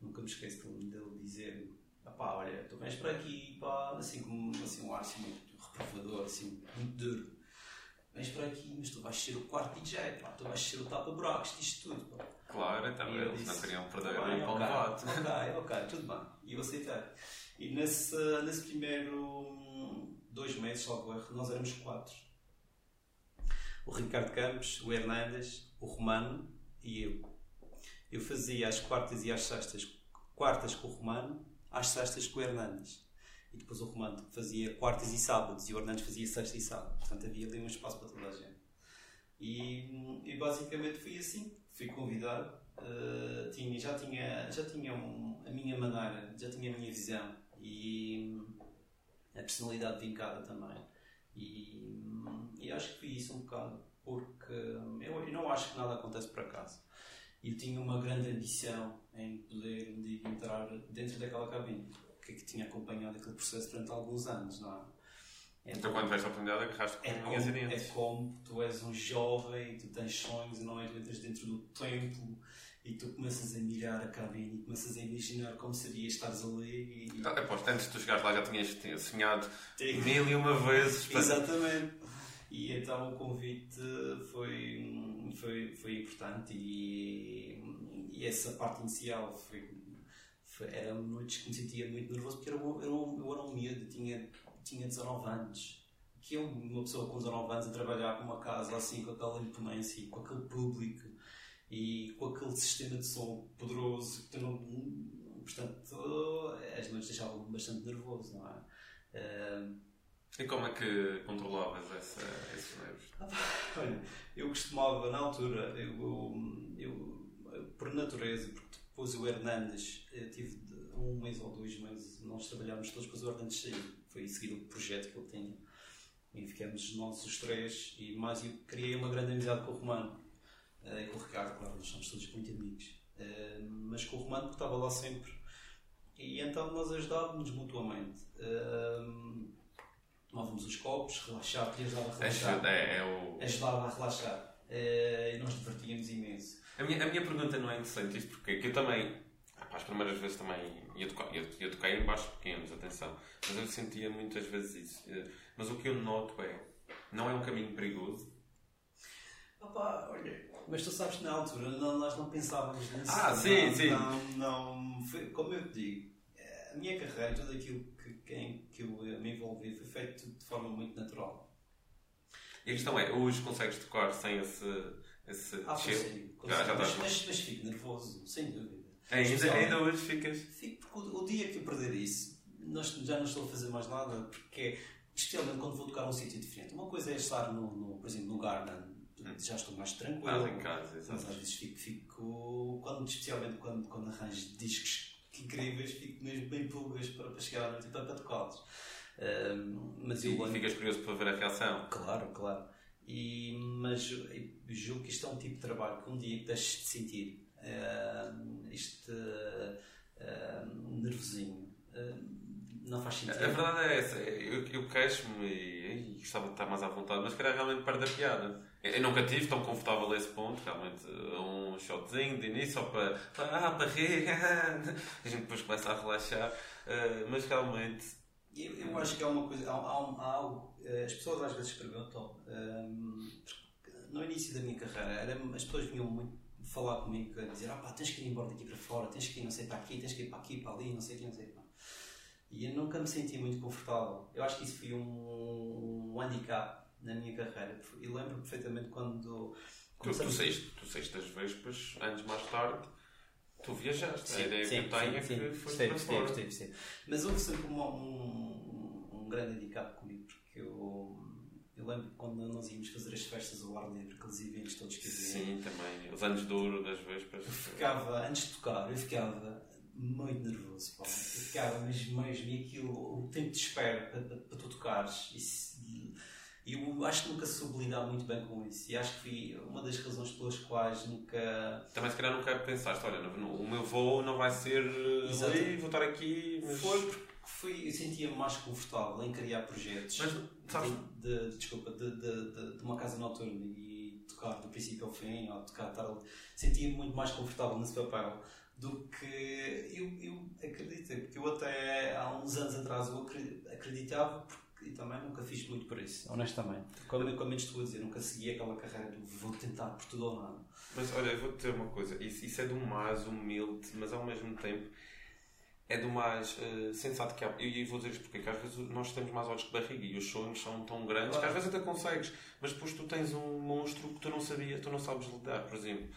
nunca me esqueço dele dizer ah pá, olha, tu vens para aqui, pá, assim como assim, um ar assim, muito reprovador, assim, muito duro vens para aqui, mas tu vais ser o quarto DJ, pá, tu vais ser o tapa-buracos disto tudo. Pá. Claro, então e eles disse, não queriam perder bem, o okay, ok, ok, tudo bem. E eu aceitei. E nesse, nesse primeiro hum, dois meses, salvo erro, nós éramos quatro. O Ricardo Campos, o Hernandes, o Romano e eu. Eu fazia às quartas e às sextas, quartas com o Romano, às sextas com o Hernandes e depois o Romano fazia quartas e sábados e o Hernandes fazia sexta e sábado. Portanto, havia ali um espaço para toda a gente. E, e basicamente foi assim. Fui convidado, uh, tinha, já tinha, já tinha um, a minha maneira, já tinha a minha visão e a personalidade vincada também. E, e acho que foi isso um bocado, porque eu, eu não acho que nada acontece por acaso. E eu tinha uma grande ambição em poder um dia entrar dentro daquela cabine que, que tinha acompanhado aquele processo durante alguns anos, não é? Então, quando tiveste a oportunidade, agarraste com é e É como tu és um jovem, tu tens sonhos, não é? Tu entras dentro do templo e tu começas a mirar a cabine e começas a imaginar como seria estares ali. E... Então, aposto, antes de tu chegares lá já tinhas sonhado mil e uma vezes. Exatamente. E então o convite foi, foi, foi importante e, e essa parte inicial foi eram noites que me sentia muito nervoso porque eu, eu, eu era um miúdo, tinha, tinha 19 anos. Que eu, uma pessoa com 19 anos, a trabalhar com uma casa assim, com aquela imponência, com aquele público e com aquele sistema de som poderoso, portanto, as noites deixavam-me bastante nervoso, não é? Uh, e como é que controlavas essa, esses nervos? Olha, eu costumava, na altura, eu, eu, eu por natureza, porque depois o Hernandes, eu tive um mês ou dois meses, nós trabalhámos todos, depois o Hernandes saiu. Foi seguir o projeto que ele tinha. E ficamos nós os três, e mais eu criei uma grande amizade com o Romano uh, e com o Ricardo, claro, nós somos todos muito amigos. Uh, mas com o Romano, que estava lá sempre. E então nós ajudávamos mutuamente. Uh, tomávamos os copos, relaxar, te ajudava a relaxar. Ajuda, é, é o... Ajudava a relaxar. E nós divertíamos imenso. A minha, a minha pergunta não é interessante isto porque eu também, as primeiras vezes também tocar, ia, ia tocar em baixos pequenos, atenção, mas eu sentia muitas vezes isso. Eh, mas o que eu noto é, não é um caminho perigoso? Opa, olha, mas tu sabes que na altura não, nós não pensávamos nisso. Ah, sim, não, sim. Não, não foi, como eu te digo, eh, a minha carreira, tudo aquilo que, em que eu me envolvi foi feito de forma muito natural. E a questão é, hoje consegues tocar sem esse esse ah, Sim, já, já mas, mas, mas fico nervoso, sem dúvida. Ainda, ainda hoje ficas? Fico, porque o, o, dia que eu perder isso, nós, já não estou a fazer mais nada, porque, especialmente quando vou tocar num sítio diferente. Uma coisa é estar, no, no, por exemplo, no Garden, hum. já estou mais tranquilo. Ah, em casa, exato. Mas às vezes fico, fico quando, especialmente quando, quando arranjo discos incríveis, fico mesmo bem pulgas para, para chegar à noite e para, para tocá-los. Um, mas E, eu e ficas curioso para ver a reação. Claro, claro. E, mas julgo que isto é um tipo de trabalho que um dia deixes de sentir uh, este uh, nervosinho. Uh, não faz sentido. a verdade é essa. Eu, eu queixo-me e, e gostava de estar mais à vontade, mas calhar realmente perde a piada. Eu, nunca tive tão confortável a esse ponto, realmente. Um shotzinho de início, só para. para ah, barriga. A gente depois começa a relaxar. Uh, mas realmente. Eu, acho que há uma coisa, há, há, um- há algo, eh, as pessoas às vezes perguntam, ehm, porque no início da minha carreira, as pessoas vinham muito falar comigo, a dizer, ah pá, tens que ir embora daqui para fora, tens que ir não sei para aqui, tens que ir para aqui, para ali, não sei o não sei. E eu nunca me senti muito confortável. Eu acho que isso foi um, um handicap na minha carreira. Eu lembro perfeitamente quando... Tu, tu, saíste, tu saíste das Vespas, anos mais tarde, tu viajaste. Sim, a ideia sim, que eu tenho é sim, que sim. foste para fora. esteve, esteve. Mas houve sempre uma- um, um grande handicap comigo, porque eu, eu lembro quando nós íamos fazer as festas ao ar livre, aqueles eventos todos que haviam, Sim, também. Os anos de ouro das Vespas. eu ficava, antes de tocar, eu ficava muito nervoso, pá. Eu ficava mesmo, mesmo, e aquilo, o tempo de espera para, para, para tu tocares, isso- e eu acho que nunca soube lidar muito bem com isso, e acho que foi uma das razões pelas quais nunca Também se calhar nunca pensaste, olha, o meu voo não vai ser eh, Exato. ali, vou estar aqui. Mas... Foi porque fui, eu sentia-me mais confortável em criar projetos Mas, sabes, de, de- desculpa, de, de, de, uma casa noturna e tocar do princípio ao fim, ou tocar tarde, sentia-me muito mais confortável nesse papel do que eu, eu acredito, porque eu até há uns anos atrás eu acre- acreditava e também nunca fiz muito por isso, honestamente. Como, como eu estou a dizer, nunca segui aquela carreira do vou tentar por tudo ou nada. mas olha, eu vou-te dizer uma coisa, isso, isso é do mais humilde, mas ao mesmo tempo é do mais eh, sensato que há. Eu, eu vou dizer isto porque, que às vezes nós temos mais olhos que barriga e os sonhos são tão grandes que às Claro. vezes até consegues, mas depois tu tens um monstro que tu não sabias, tu não sabes lidar, por exemplo.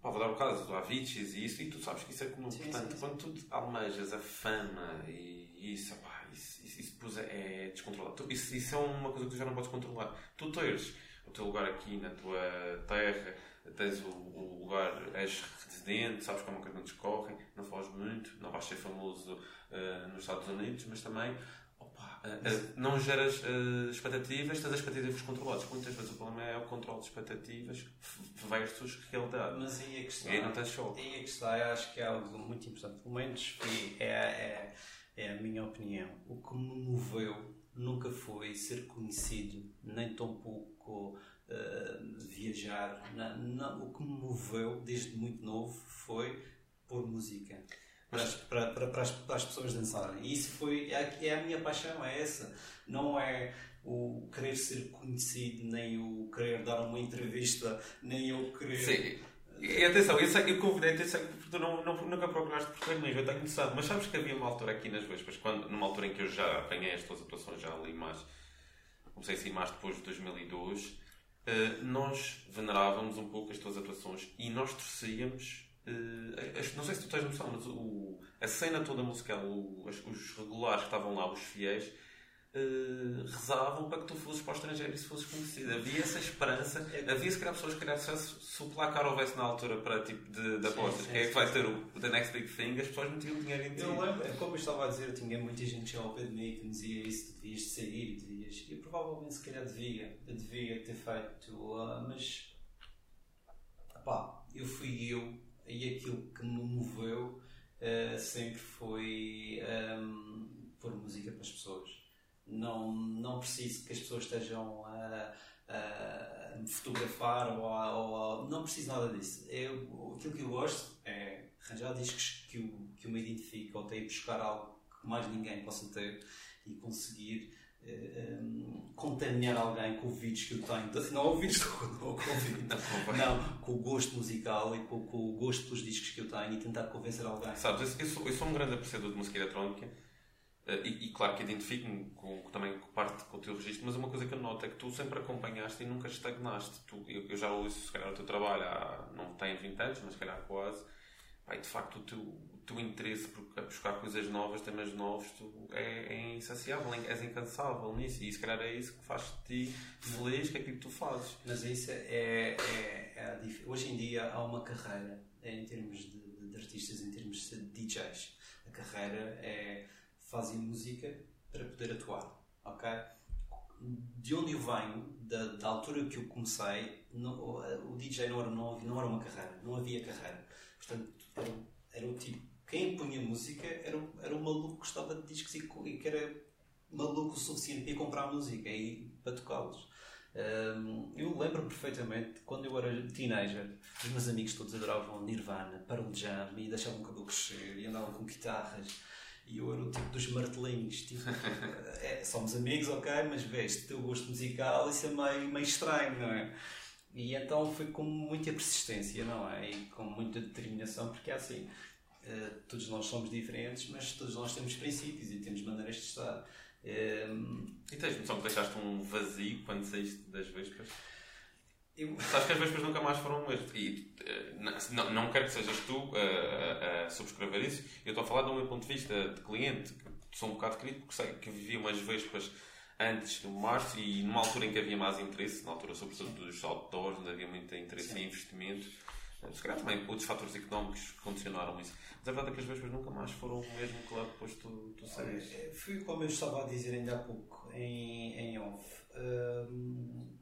Pá, vou dar o caso do Aviciis e isso, e tu sabes que isso é comum. Sim, Portanto, sim, sim. quando tu almejas a fama e isso, pá, isso, isso, isso depois é, é descontrolado. Isso, isso é uma coisa que tu já não podes controlar. Tu teres o teu lugar aqui na tua terra, tens o, o lugar, és residente, sabes como é que as coisas correm, não foges muito, não vais ser famoso eh, nos Estados Unidos, mas também opa, eh, eh, não geras eh, expectativas, tens as expectativas controladas. Muitas vezes o problema é o controle de expectativas versus realidade. Mas aí a questão E aí não tens choque. Aí é que está, eu acho que é algo muito importante. Pelo menos é, é, é a minha opinião. O que me moveu nunca foi ser conhecido, nem tão pouco eh, viajar. Na- não, o que me moveu desde muito novo foi pôr música. Para as, para, para, para as, para as pessoas dançarem. E isso foi, é, é a minha paixão, é essa. Não é o querer ser conhecido, nem o querer dar uma entrevista, nem o querer. Sim. E atenção, eu, sei, eu convidei-te, sei que tu não, não, nunca procuraste protagonismo, eu tenho noção, mas sabes que havia uma altura aqui nas Vespas, quando, numa altura em que eu já apanhei as tuas atuações, já ali mais, comecei a sair mais depois de 2002, eh, nós venerávamos um pouco as tuas atuações e nós torcíamos, as- não sei se tu tens noção, mas o, a cena toda musical, o- os regulares que estavam lá, os fiéis, eh, rezavam para que tu fosses para o estrangeiro e se fosses conhecido. Havia essa esperança. Havia se calhar pessoas que calhar, se, se o placar houvesse na altura para tipo de, de apostas, quem é que vai ter o The Next Big Thing, as pessoas metiam dinheiro em ti. Eu lembro, é como eu estava a dizer, eu tinha muita gente já ao pé de mim que me dizia isso, devias sair, devias. Eu provavelmente se calhar devia, devia ter feito, ah, mas pá, eu fui eu e aquilo que me moveu ah, sempre foi ahm, pôr música para as pessoas. Não, não preciso que as pessoas estejam a, a me fotografar ou, a, ou a- não preciso nada disso. Eu, aquilo que eu gosto é arranjar discos que eu, que eu me identifico ou até ir buscar algo que mais ninguém possa ter e conseguir eh, um, contaminar alguém com vídeos que eu tenho. Não ouvidos com, com ouvido, não, com o gosto musical e com, com o gosto pelos discos que eu tenho e tentar convencer alguém. Sabes, eu, eu sou, eu sou um grande apreciador de música eletrónica eh, e, e claro que identifico-me com, também com parte com o teu registro, mas uma coisa que eu noto é que tu sempre acompanhaste e nunca estagnaste. Tu, eu, eu já ouço, se calhar, o teu trabalho há, não tem 20 anos, mas se calhar quase. E de facto, o teu, o teu interesse por a buscar coisas novas, temas novos, tu, é, é insaciável, és incansável nisso. E se calhar é isso que faz-te feliz, que é aquilo que tu fazes. Mas isso é, é, é a dif- Hoje em dia há uma carreira em termos de- de artistas, em termos de DJs. A carreira é fazer música para poder atuar, ok? De onde eu venho, da, da altura que eu comecei, no, o DJ não era, não, não era uma carreira, não havia carreira. Portanto, era, era o tipo, quem punha música era, era um maluco que gostava de discos e que era maluco o suficiente para ir comprar música e para tocá-los. Um, eu lembro perfeitamente quando eu era teenager, os meus amigos todos adoravam Nirvana, Pearl Jam e deixavam o cabelo crescer e andavam com guitarras. E eu era o tipo dos martelinhos, tipo, é, somos amigos, ok, mas vês, teu gosto musical, isso é meio, meio estranho, não é? E então foi com muita persistência, não é? E com muita determinação, porque é assim, uh, todos nós somos diferentes, mas todos nós temos princípios e temos maneiras de estar. Um, e tens noção que deixaste um vazio quando saíste das Vespas? Eu... Sabes que as Vespas nunca mais foram o mesmo. E uh, não, não quero que sejas tu uh, a, a subscrever isso. Eu estou a falar do meu ponto de vista de cliente, que sou um bocado crítico, porque sei que vivia umas Vespas antes do março e numa altura em que havia mais interesse, na altura sobretudo dos outdoors, onde havia muito interesse Sim. em investimento. Se calhar também outros fatores económicos condicionaram isso. Mas a verdade é que as Vespas nunca mais foram o mesmo que lá depois tu, tu saíste. É, foi como eu estava a dizer ainda há pouco, em, em off. Um,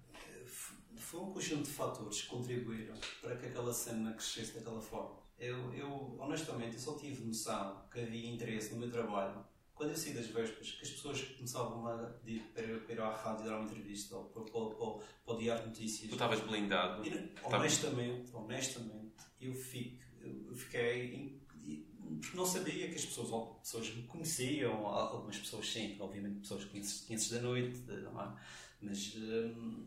foi um conjunto de fatores que contribuíram para que aquela cena crescesse daquela forma. Eu, eu, honestamente, eu só tive noção que havia interesse no meu trabalho quando eu saí das Vespas, que as pessoas começavam a pedir para para ir à rádio dar uma entrevista ou para, para, para, para o Diário Notícias. Tu estavas blindado? E, honestamente, honestamente, eu, fico, eu fiquei porque não sabia que as pessoas, ou pessoas me conheciam, algumas pessoas sim, obviamente pessoas que conheces da noite, não é? mas hum,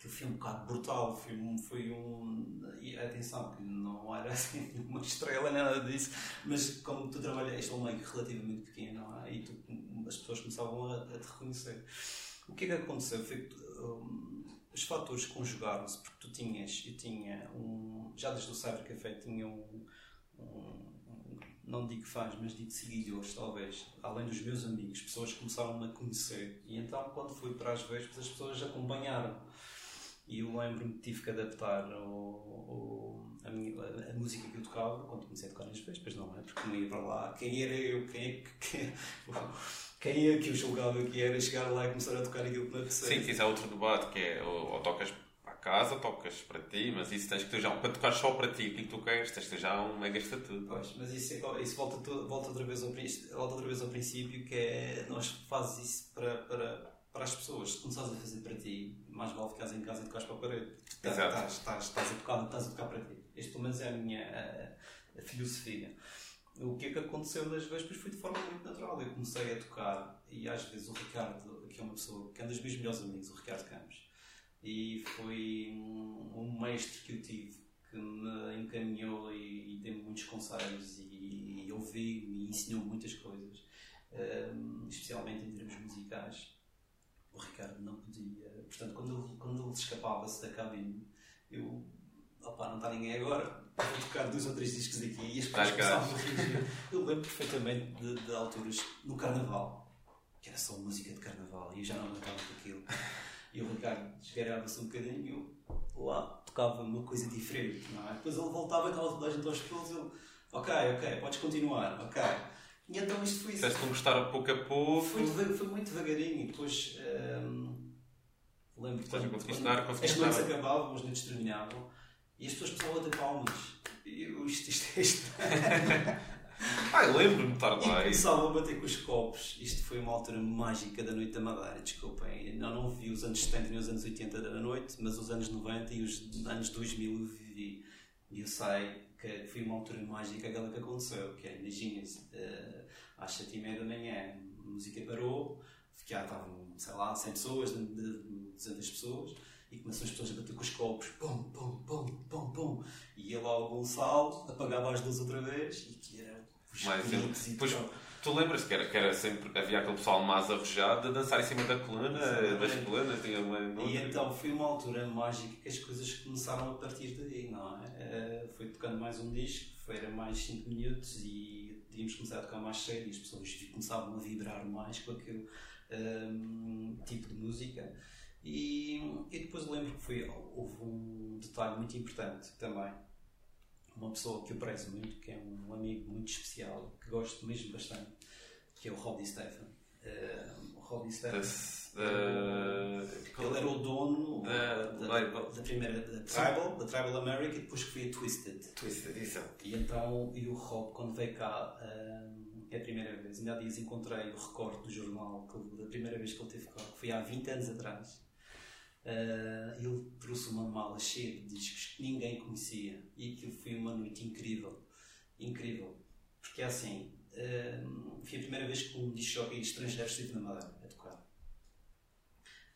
aquilo foi um bocado brutal, foi um, foi um e atenção, que não era assim uma estrela, nada disso, mas como tu trabalhas, este é um meio relativamente pequeno, não é? e tu, as pessoas começavam a, a, te reconhecer. O que é que aconteceu? Foi que um, os fatores conjugaram-se, porque tu tinhas, eu tinha um, já desde o Cyber Café tinha um, um não digo fãs, mas digo seguidores, talvez, além dos meus amigos, pessoas que começaram a conhecer. E então, quando fui para as Vespas, as pessoas acompanharam. E eu lembro-me que tive que adaptar o, o, a, minha, a, a, música que eu tocava quando comecei a tocar nas Vespas, não é? Porque não ia para lá. Quem era eu? Quem é que. Quem é que eu julgava que era chegar lá e começar a tocar aquilo que me apetecia? Sim, isso é outro debate, que é ou, ou tocas casa, tocas para ti, mas isso tens que ter já, para tocar só para ti aquilo que tu queres, tens que ter já um mega estatuto. Pois, mas isso, é, isso volta, volta, outra vez ao, volta outra vez ao princípio, que é nós fazes isso para, para, para as pessoas. Se começares a fazer para ti, mais vale ficares em casa e tocares para a parede. Tá, Exato. Estás, estás, estás, a tocar, estás a tocar para ti. Este pelo menos é a minha a, a filosofia. O que é que aconteceu nas Vespas foi de forma muito natural. Eu comecei a tocar e às vezes o Ricardo, que é uma pessoa que é um dos meus melhores amigos, o Ricardo Campos, e foi um, um mestre que eu tive que me encaminhou e, e deu-me muitos conselhos e, e ouviu e ensinou muitas coisas, um, especialmente em termos musicais. O Ricardo não podia. Portanto, quando ele, quando ele escapava-se da cabine, eu. Opá, não está ninguém agora, vou tocar dois ou três discos aqui e as pessoas começavam a reagir. Eu lembro perfeitamente de, de alturas no Carnaval, que era só música de Carnaval e eu já não aguentava com aquilo. E o Ricardo desgarrava-se um bocadinho e eu lá tocava uma coisa diferente, não é? Depois ele voltava e estava toda a gente aos pelos e ele, ok, ok, podes continuar, ok. E então isto foi isso. Tiveste gostar a pouco a pouco. Foi, foi muito devagarinho e depois um, lembro que quando, quando dar, as noites acabavam, as noites terminavam e as pessoas começavam a ter palmas. E eu, isto, isto é isto. Ah, lembro-me de estar lá. E começava a bater com os copos. Isto foi uma altura mágica da Noite da Madeira, desculpem. Eu não vi os anos 70 nem os anos 80 da noite, mas os anos 90 e os anos 2000 eu vivi. E eu sei que foi uma altura mágica aquela que aconteceu. Que é, imaginem-se, uh, às 7 e meia da manhã a música parou, já estavam, sei lá, 100 pessoas, 200 pessoas e começam as pessoas a bater com os copos, pum, pum, pum, pum, pum, e ia lá o Gonçalo, apagava as luzes outra vez, e que era mais e depois, tu lembras que era, que era sempre, havia aquele pessoal mais arrojado a dançar em cima da coluna, das colunas, tinha uma, E então foi uma altura mágica que as coisas começaram a partir daí, não é? Uh, foi tocando mais um disco, foi, era mais 5 minutos e tínhamos começado a tocar mais cedo e as pessoas começavam a vibrar mais com aquele um, tipo de música. E, e depois lembro que foi, houve um detalhe muito importante também uma pessoa que eu prezo muito, que é um amigo muito especial, que gosto mesmo bastante, que é o Roddy Stephen. Uh, o Roddy Stephen. ele era o dono da, da, da, primeira da Tribal, da Tribal America e depois que foi a Twisted. Twisted, isso. E então, e o Rob, quando veio cá, é a primeira vez, ainda há dias encontrei o recorte do jornal da primeira vez que ele teve cá, que foi há 20 anos atrás. Uh, ele trouxe uma mala cheia de discos que ninguém conhecia e aquilo foi uma noite incrível. Incrível. Porque é assim, uh, foi a primeira vez que um disc jockey estrangeiro esteve na Madeira a tocar.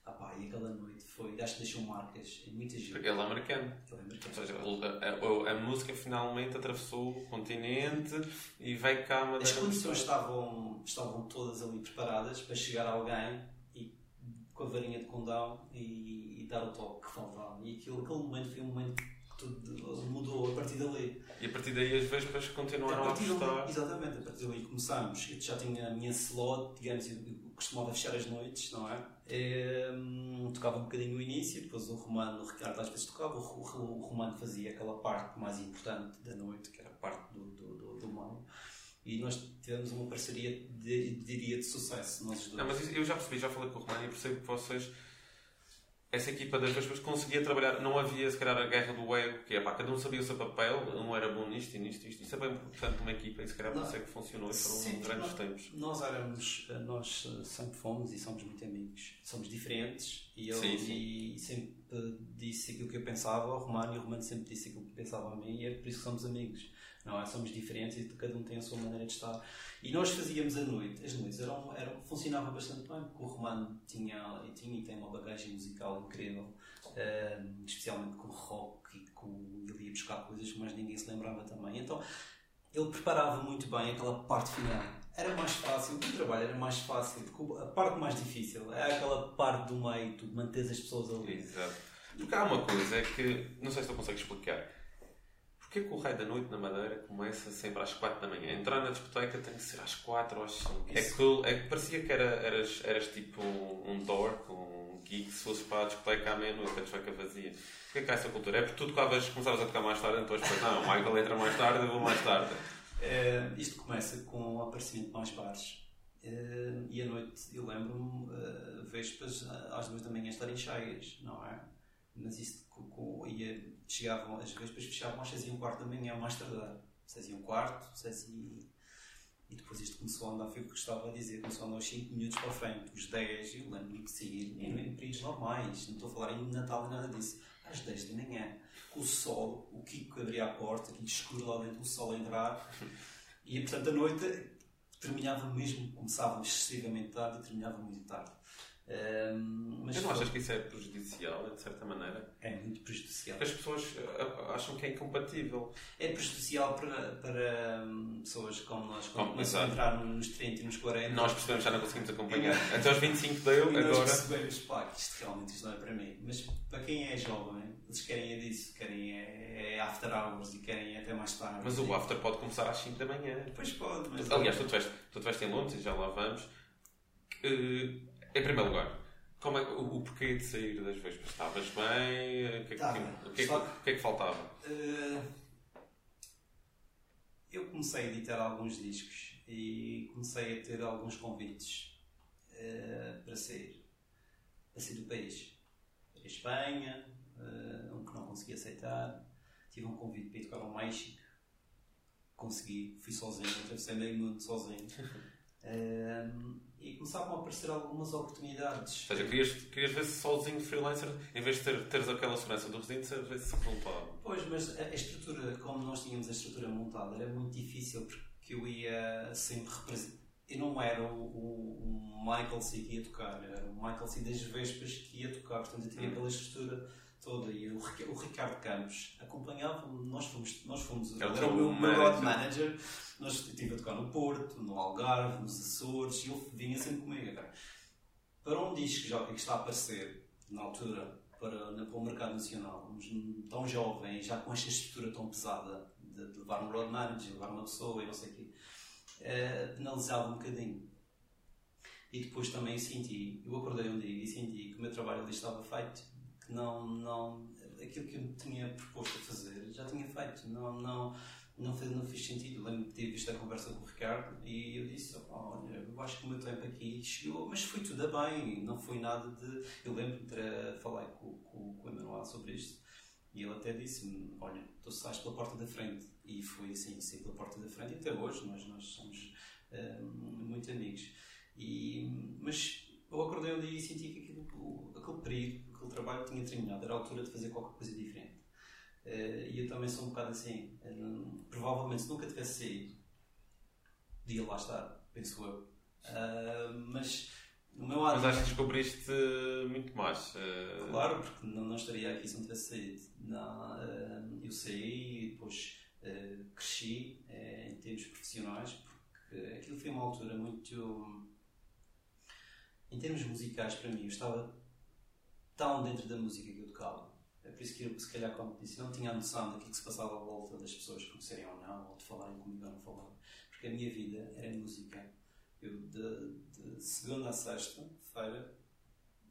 Ah pá, e aquela noite foi, acho que deixou marcas em muita gente. Porque ele é americano. Ele é americano. Ou seja, a, a, a, música finalmente atravessou o continente e veio cá a Madeira. As condições estavam, estavam todas ali preparadas para chegar alguém com a varinha de condão e, e, dar o toque que faltava. E aquilo, aquele momento foi um momento que tudo mudou a partir dali. E a partir daí as vespas continuaram a, a apostar. Exatamente, a partir daí começámos. Eu já tinha a minha slot, digamos, eu, costumava fechar as noites, não é? E, hum, tocava um bocadinho no início, depois o Romano, o Ricardo às vezes tocava, o, o, o Romano fazia aquela parte mais importante da noite, que era a parte do, do, do, do meio e nós tivemos uma parceria, de, diria, de sucesso. Nós dois. Não, mas eu já percebi, já falei com o Romano e percebo que vocês, essa equipa das Vespas conseguia trabalhar, não havia se calhar a guerra do ego, que é pá, cada um sabia o seu papel, um era bom nisto e nisto, isto. Isso é bem importante uma equipa e se calhar por isso é que funcionou e foram sim, grandes nós, tempos. Nós éramos, nós sempre fomos e somos muito amigos. Somos diferentes e eu sim, sim. E sempre disse aquilo que eu pensava ao Romano e o Romano sempre disse aquilo que pensava a mim e é por isso que somos amigos não é? Somos diferentes e cada um tem a sua maneira de estar. E nós fazíamos a noite, as noites eram, eram, funcionava bastante bem, porque o Romano tinha, tinha e tem uma bagagem musical incrível, uh, especialmente com rock e com, ele ia buscar coisas que mais ninguém se lembrava também. Então ele preparava muito bem aquela parte final. Era mais fácil, o trabalho era mais fácil, a parte mais difícil é aquela parte do meio, tu manteres as pessoas ali. Exato. Porque há uma coisa que, não sei se tu consegues explicar, Porquê que o raio da noite na Madeira começa sempre às 4 da manhã? Entrar na discoteca tem que ser às 4 ou às 5. É que, é que parecia que era, eras, eras tipo um dork, um geek, se fosse para a discoteca à meia-noite, a discoteca vazia. Porquê que há essa cultura? É porque tu tocavas, começavas a tocar mais tarde, então depois, não, o Michael entra mais tarde, eu vou mais tarde. É, isto começa com o aparecimento de mais bares. Uh, e à noite, eu lembro-me, uh, vespas às duas da manhã estarem cheias, não é? Mas isto com, com, ia chegavam, as vespas fechavam às 6 e um quarto da manhã, mais tardar. 6 e um quarto, 6 e... E depois isto começou a andar, foi o que estava a dizer, começou a andar os 5 minutos para frente, os 10, eu lembro-me que sair em, em períodos normais, não estou a falar em Natal nem nada disso, às 10 da manhã, com o sol, o Kiko abria a porta, aquilo escuro lá dentro, o sol a entrar, e portanto a noite terminava mesmo, começava excessivamente tarde e terminava muito tarde. Um, mas não achas que isso é prejudicial, de certa maneira? É muito prejudicial. As pessoas eh, acham que é incompatível. É prejudicial para, para um, pessoas como nós, quando começam a entrar nos 30 e nos 40. Nós percebemos já não conseguimos acompanhar. Até aos 25 deu, e agora. Nós percebemos, pá, que isto realmente isto não é para mim. Mas para quem é jovem, eles querem é disso, querem é, é after hours e querem é até mais tarde. Mas o after pode começar às 5 da manhã. Pois pode, mas. Aliás, tu estiveste em Londres e já lá vamos. Uh, em primeiro lugar, como é, o, o porquê de sair das Vespas? Estavas bem? O que é que, tá, o que, é, o que, é que faltava? Uh, eu comecei a editar alguns discos e comecei a ter alguns convites uh, para sair. Para sair do país. Para a Espanha, uh, um que não consegui aceitar. Tive um convite para ir tocar ao México. Consegui, fui sozinho, atravessei meio mundo sozinho. e começavam a aparecer algumas oportunidades. Ou seja, querias, querias ver se sozinho freelancer, em vez de ter, teres aquela segurança do residente, ver se resultava. Pois, mas a estrutura, como nós tínhamos a estrutura montada, era muito difícil porque eu ia sempre representar. Eu não era o, o, o Michael C que ia tocar, era o Michael C das Vespas que ia tocar, portanto eu tinha hum. aquela estrutura toda e o, o Ricardo Campos acompanhava-me, nós fomos, nós fomos é o meu, road manager, nós estive a tocar no Porto, no Algarve, nos Açores e ele vinha sempre comigo. Cara. Para um disco já que está a aparecer na altura para, para o mercado nacional, tão jovem, já com esta estrutura tão pesada de, de levar um road manager, levar uma pessoa e não sei o quê, uh, penalizava um bocadinho. E depois também senti, eu acordei um dia e senti que o meu trabalho ali estava feito que não, não aquilo que eu tinha proposto a fazer, já tinha feito. Não, não, não, fez, não fez sentido. Lembro de ter visto a conversa com o Ricardo e eu disse: Olha, eu acho que o meu tempo aqui chegou, mas foi tudo bem, não foi nada de. Eu lembro de falado com, com, com o Emanuel sobre isto e ele até disse-me: Olha, tu sais pela porta da frente. E foi assim, saí pela porta da frente e até hoje nós, nós somos um, muito amigos. E, mas eu acordei um dia e senti que aquilo, aquele período, aquele trabalho tinha terminado, era a altura de fazer qualquer coisa diferente. Uh, e eu também sou um bocado assim. Uh, provavelmente, se nunca tivesse saído, podia lá estar, penso eu. Uh, mas o meu Mas acho que descobriste muito mais. Claro, porque não, não estaria aqui se não tivesse saído. Não, eu saí e depois cresci em termos profissionais, porque aquilo foi uma altura muito em termos musicais, para mim, eu estava tão dentro da música que eu tocava. É por isso que eu, se calhar, como disse, não tinha a noção daquilo que se passava à volta das pessoas conhecerem ou não, ou de falarem comigo ou não falarem. Porque a minha vida era música. Eu, de, de segunda a sexta-feira,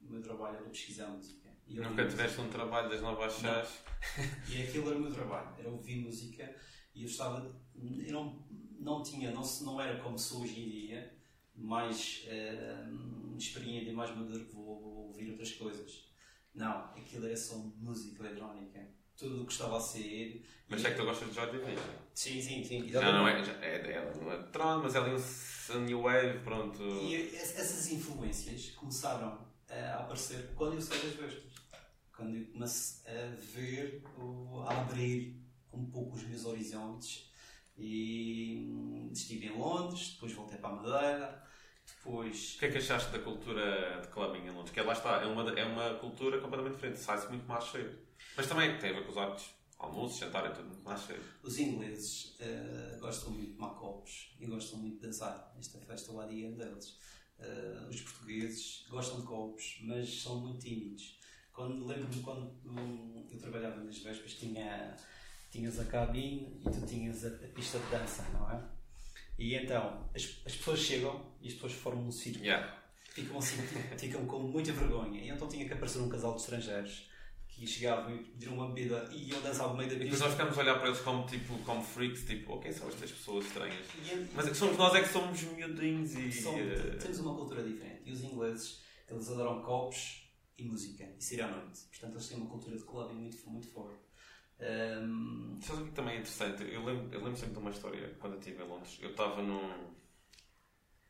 o meu trabalho era pesquisar música. E Nunca tiveste um trabalho das novas às E aquilo era o meu trabalho, era ouvir música e eu estava. Eu não, não tinha, não, não era como sou hoje em dia, mais uh, experiente e mais maduro, vou, vou ouvir outras coisas. Não, aquilo é só música eletrónica. Tudo o que estava a ser. Mas é que tu gostas de Joy Division? Sim, sim, sim. Não, não é, é, é, não é Tron, mas é ali um New Wave, pronto. E essas influências começaram a aparecer quando eu saí das vestas. Quando eu comecei a ver, a abrir um pouco os meus horizontes e hum, estive em Londres, depois voltei para a Madeira, depois... O que é que achaste da cultura de clubbing em Londres? Que lá está, é uma, é uma cultura completamente diferente, sai-se muito mais cedo. Mas também tem a ver com os hábitos, almoço, jantar, é tudo muito mais cedo. Os ingleses uh, gostam muito de tomar copos e gostam muito de dançar. Esta festa lá dia deles. Uh, os portugueses gostam de copos, mas são muito tímidos. Quando, lembro-me quando um, eu trabalhava nas vésperas, tinha tinhas a cabine e tu tinhas a, a, pista de dança, não é? E então as, as pessoas chegam e as pessoas formam um círculo. Yeah. Ficam assim, ficam com muita vergonha. E então tinha que aparecer um casal de estrangeiros que chegavam e pediram uma bebida e iam dançar no meio da pista. E depois nós ficamos a olhar para eles como, tipo, como freaks, tipo, ok, são estas pessoas estranhas. E, Mas é somos nós é que somos miudinhos e. São, uh... Temos uma cultura diferente. E os ingleses, eles adoram copos e música e sair à noite. Portanto, eles têm uma cultura de clubbing muito, muito forte. Um... Sabes o que também é interessante? Eu lembro, eu lembro sempre de uma história quando eu estive em Londres. Eu estava num.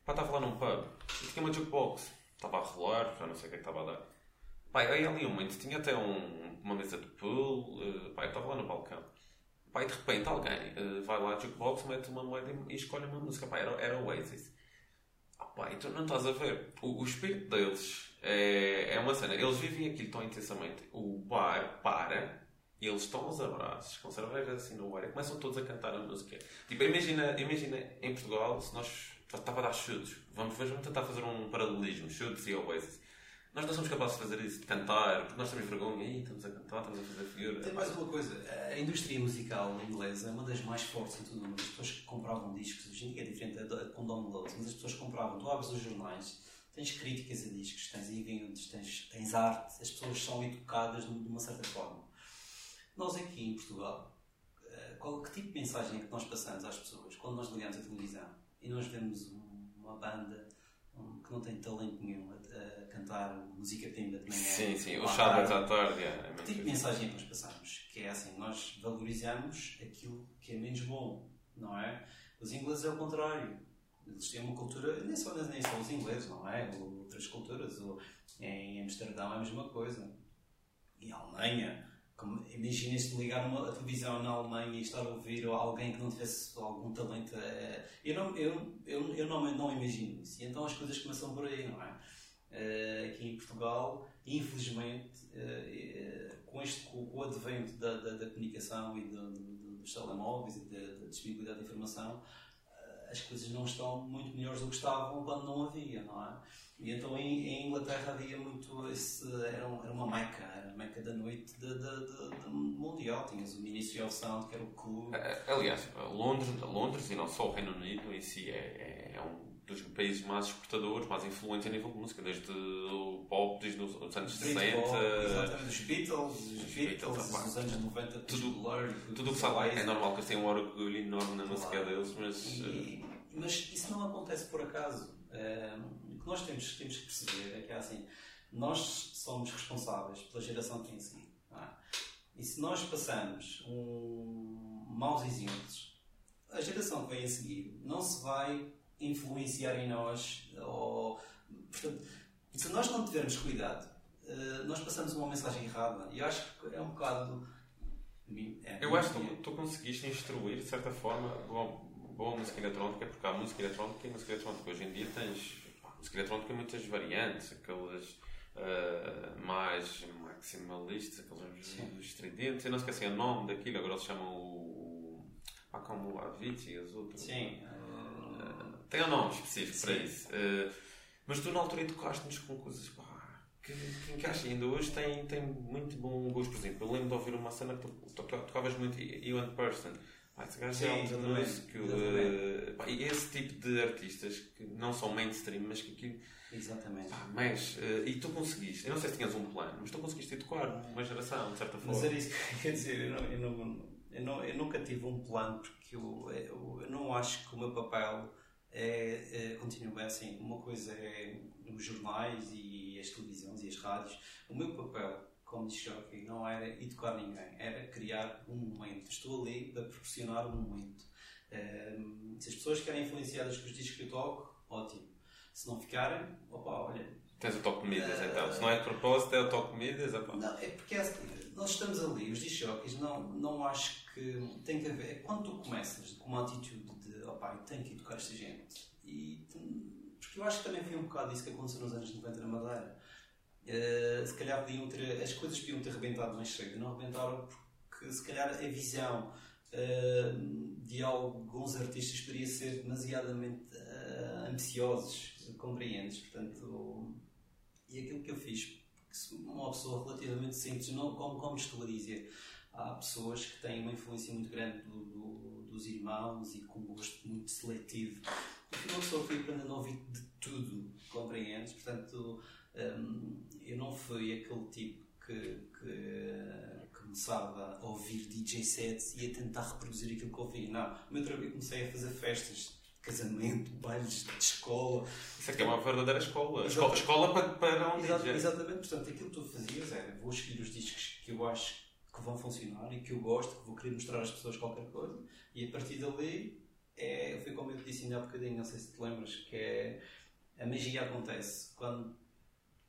Pá, estava lá num pub e tinha uma jukebox. Estava a rolar, já não sei o é que estava a dar. Pá, aí ali um momento tinha até um, uma mesa de pool. Uh, pá, eu estava lá no balcão. Pá, e de repente alguém uh, vai lá à jukebox, mete uma moeda e, escolhe uma música. Pá, era, era Oasis. Ah, pá, e tu não estás a ver. O, o espírito deles é, é uma cena. Eles vivem aquilo tão intensamente. O bar para e eles estão aos abraços, com cervejas assim no ar, e começam todos a cantar a música. Tipo, imagina, imagina em Portugal, se nós. Estava a dar chutes. Vamos, vamos tentar fazer um paralelismo: chutes e Oasis. Nós não somos capazes de fazer isso, de cantar, porque nós temos vergonha. Ih, estamos a cantar, estamos a fazer figura. Tem mais uma coisa: a indústria musical inglesa é uma das mais fortes em todo o mundo. As pessoas que compravam discos, hoje em dia é diferente com downloads, mas as pessoas compravam. Tu abres os jornais, tens críticas a discos, tens eventos, tens, tens arte, as pessoas são educadas de uma certa forma. Nós aqui em Portugal, eh, qual, que tipo de mensagem é que nós passamos às pessoas quando nós ligamos a televisão e nós vemos uma banda que não tem talento nenhum a, a cantar música pimba de manhã? Sim, sim, o sábados à tarde. É, que tipo de mensagem é que nós passamos? Que é assim, nós valorizamos aquilo que é menos bom, não é? Os ingleses é o contrário. Eles têm uma cultura, nem só, nem só os ingleses, não é? Ou outras culturas. Ou, em Amsterdão é a mesma coisa. Em Alemanha Imagina-se ligar uma televisão na Alemanha e estar a ouvir alguém que não tivesse algum talento. Eu, não, eu, eu, eu não, não imagino isso. E então as coisas começam por aí, não é? Eh, aqui em Portugal, infelizmente, eh, com, este, com o advento da, da, da comunicação e do, do, dos telemóveis e da, da disponibilidade de informação, eh, as coisas não estão muito melhores do que estavam quando não havia, não é? E então em, em Inglaterra havia muito esse. Era, um, era uma meca, era a meca da noite de, de, de, de mundial. Tinhas o Ministry of Sound, que era o clube. Aliás, Londres, Londres e não só o Reino Unido em si é, é, é um dos países mais exportadores, mais influentes a nível de música, desde o pop, desde os anos 60. Exatamente, os Beatles, os, Beatles, os anos 90, tudo, Blur, tudo o que sabe. É normal que eles tenham um orgulho enorme na música deles, mas. E, mas isso não acontece por acaso. o que nós temos, temos que perceber é que assim, nós somos responsáveis pela geração que tem seguido. É? E se nós passamos um, maus exemplos, a geração que vem a seguir não se vai influenciar em nós. Ou, portanto, se nós não tivermos cuidado, uh, nós passamos uma mensagem errada. E eu acho que é um bocado. É, eu acho que tu, tu conseguiste instruir, de certa forma, boa, boa música eletrónica, porque há música eletrónica e música eletrónica. Hoje em dia tens música eletrónica muitas variantes, aquelas uh, mais maximalistas, aqueles estridentes. Eu não esqueci o nome daquilo, agora se chamam o. Ah, como o Avicii e as outras. Sim. Tem um nome específico Sim. para isso. Uh, mas tu na altura tocaste-nos com coisas pá, que, que encaixa. Ainda hoje tem, tem muito bom gosto. Por exemplo, eu lembro de ouvir uma cena que tu, tocavas muito You and Person. Pá, esse gajo é que uh, pá, E esse tipo de artistas que não são mainstream, mas que aquilo. Exatamente. Pá, mas, uh, e tu conseguiste, eu não sei se tinhas um plano, mas tu conseguiste educar uma geração, de certa forma. Mas era isso que eu queria dizer, eu, não, eu, não, eu, não, eu nunca tive um plano, porque eu, eu, eu não acho que o meu papel é, é, continua assim. Uma coisa é os jornais e as televisões e as rádios. O meu papel como jockey não era educar ninguém, era criar um momento. Estou ali para proporcionar um momento. Um, se as pessoas querem influenciadas com os discos que eu toco, ótimo. Se não ficarem, opa, olha. Tens o toque de mídias uh, então. Se não é de propósito, é o toque de mídias. Opa. Não, é porque é, nós estamos ali, os disc jockeys, não, não acho que tem que haver. É quando tu começas com uma atitude opá, tenho que educar esta gente. E, porque eu acho que também foi um bocado isso que aconteceu nos anos 90 na Madeira. Uh, se calhar podiam ter, as coisas podiam ter rebentado mais cedo. Não rebentaram porque se calhar a visão uh, de alguns artistas poderia ser demasiadamente uh, ambiciosos, compreendes? Portanto, e aquilo que eu fiz, uma pessoa relativamente simples, não, como, como estou a dizer, há pessoas que têm uma influência muito grande do, do, dos irmãos e com um gosto muito seletivo. E uma pessoa foi aprendendo a ouvir de tudo, compreendes? Portanto, um, eu não fui aquele tipo que, que começava a ouvir DJ sets e a tentar reproduzir aquilo que ouvia. Não, o meu trabalho comecei a fazer festas casamento, bailes de escola. Isso é que é uma verdadeira escola. Escola, escola para, para um Exatamente, DJ. Exatamente, portanto, aquilo que tu fazias era vou escolher os discos que eu acho que vão funcionar e que eu gosto, que vou querer mostrar às pessoas qualquer coisa. E a partir dali, é, foi como eu te disse ainda há bocadinho, não sei se te lembras, que é a magia acontece quando,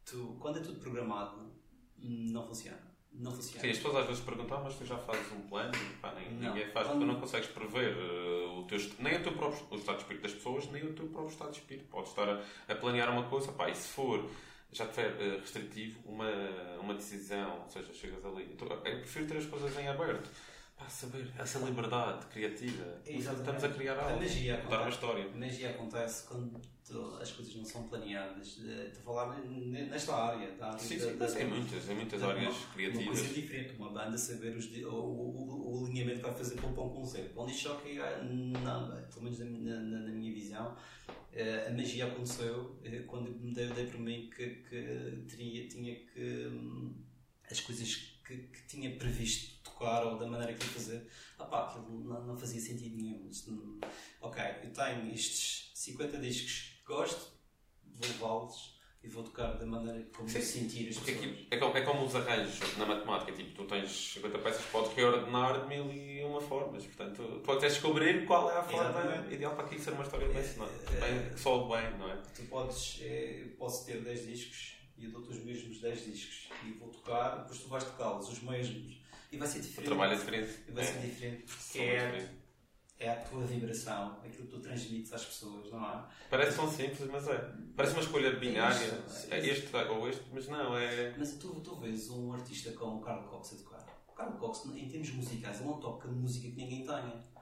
tu, quando é tudo programado, não funciona. Não funciona. Sim, as pessoas às vezes perguntam, mas tu já fazes um plano? Pá, nem, não. Ninguém faz, quando... tu não consegues prever uh, o teu, nem o teu próprio o estado de espírito das pessoas, nem o teu próprio estado de espírito. Podes estar a, a planear uma coisa, pá, e se for já tiver uh, restritivo uma, uma decisão, ou seja, chegas ali. Então, eu prefiro ter as coisas em aberto. Para saber, essa liberdade criativa. Estamos a criar algo. A magia acontece, uma história. A magia acontece quando as coisas não são planeadas. Eh, estou a falar nesta área. Da área sim, sim, da, da, em muitas, em muitas áreas uma, criativas. Uma coisa diferente, uma banda saber os, o, o, o, alinhamento que vai fazer para o pão com Z. Bom, diz que, não, pelo menos na, na, na minha visão, a magia aconteceu uh, quando me dei, dei por mim que, que teria, tinha que. Um, as coisas que, que, tinha previsto tocar ou da maneira que ia fazer, opá, aquilo não, não fazia sentido nenhum. Isto, ok, eu tenho estes 50 discos que gosto, vou levá-los e vou tocar da maneira como Sim. sentir as pessoas. Aqui, é, como, é como os arranjos na matemática, tipo, tu tens 50 peças, podes reordenar de mil e uma formas, portanto, tu podes descobrir qual é a forma Exatamente. ideal para aquilo ser uma história bem é, é, só bem, não é? Tu podes, é, posso ter 10 discos e eu dou-te os mesmos 10 discos e vou tocar, depois tu vais tocá-los, os mesmos, e vai ser diferente. O trabalho é diferente. E vai ser é. diferente, porque é é a tua vibração, aquilo que tu transmites às pessoas, não é? Parece tão simples, mas é. Parece uma escolha binária. É, é este ou este, mas não, é. Mas tu, tu vês um artista como o Carl Cox a tocar. O Carl Cox, em termos musicais, ele não toca música que ninguém tenha.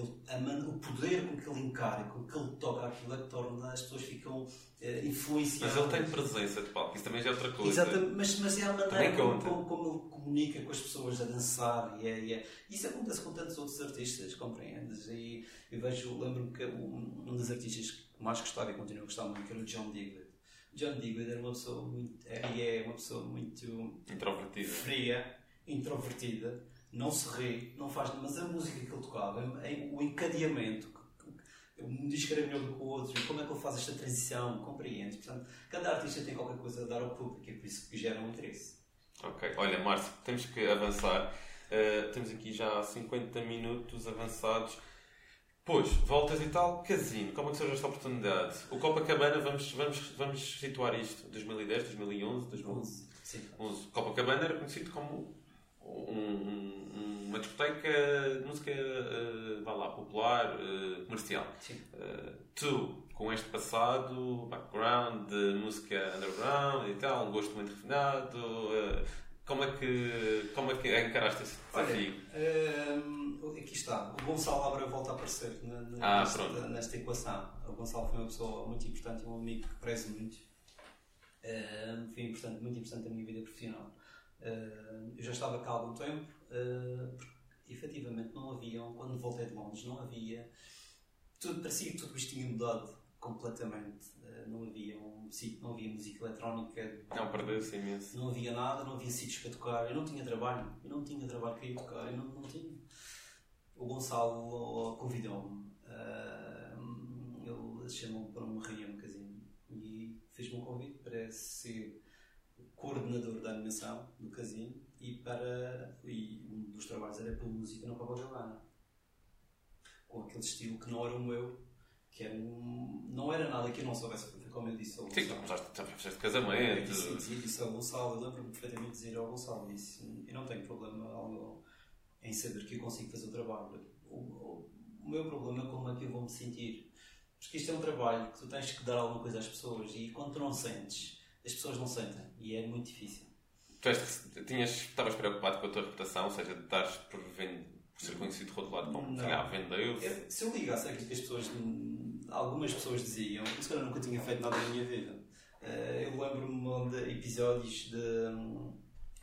Ele, o poder com que ele encara, com que ele toca aquilo é que torna as pessoas ficam eh, influenciadas. Mas ele tem presença de palco, isso também já é outra coisa. Exatamente, mas, mas é a maneira como, como, como ele comunica com as pessoas a dançar e, é, e é- Isso acontece com tantos outros artistas, compreendes? E eu vejo, lembro-me que um, um dos artistas que mais gostava e continuo a gostar muito que era o John Digweed. John Digweed era uma pessoa muito, e é uma pessoa muito Introvertido. fria, introvertida, não se ri, não faz mas a música que ele tocava, o encadeamento, um disco era melhor do que o outro, como é que ele faz esta transição, compreende? Portanto, cada artista tem qualquer coisa a dar ao público e é por isso que gera um interesse. Ok, olha, Márcio, temos que avançar. Uh, temos aqui já 50 minutos avançados. Pois, voltas e tal, casino, como é que surge esta oportunidade? O Copacabana, vamos, vamos, vamos situar isto, 2010, 2011, 2011. Sim. Copacabana era conhecido como um- um- uma discoteca de música, uh, vá lá, popular, uh, comercial. Uh, tu, com este passado, background de música underground e tal, um gosto muito refinado, uh, como é que, como é que encaraste esse desafio? Hum, aqui está. O Gonçalo agora volta a aparecer na- na- Ah, nesta, nesta equação. O Gonçalo foi uma pessoa muito importante, um amigo que prezo muito. Foi importante, muito importante na minha vida profissional. Hum, eu já estava cá há algum tempo, hum, porque efetivamente não havia, quando voltei de Londres, não havia. Tudo, parecia que tudo isto tinha mudado completamente. Hum, não havia um não havia música eletrónica, Não, perdeu-se imenso. não havia nada, não havia sítios para tocar, eu não tinha trabalho, eu não tinha trabalho para ir tocar, eu não, não tinha. O Gonçalo convidou-me, ah, ele chamou-me para uma reunião no casino e fez-me um convite para ser coordenador da animação do casino e para e um dos trabalhos era pela música no Copacabana com aquele estilo que não era o meu que era um, não era nada que eu não soubesse foi como eu disse ao Sim, Gonçalo. tu já fizeste Eu casamento. disse, disse, disse ao Gonçalo, lembro-me perfeitamente dizer ao Gonçalo, disse, eu não tenho problema algum em saber que eu consigo fazer o trabalho. O, o- o meu problema é como é que eu vou me sentir. Porque isto é um trabalho que tu tens que dar alguma coisa às pessoas e quando tu não sentes, as pessoas não sentem e é muito difícil. Tu tinhas, estavas preocupado com a tua reputação, ou seja, de estares por, vend- por ser conhecido de outro lado como Não. ah, vendeu-se. Eu- se eu ligasse aquilo que as pessoas, hum, algumas pessoas diziam, se calhar nunca tinha feito nada na minha vida. Eh, eu lembro-me de episódios de.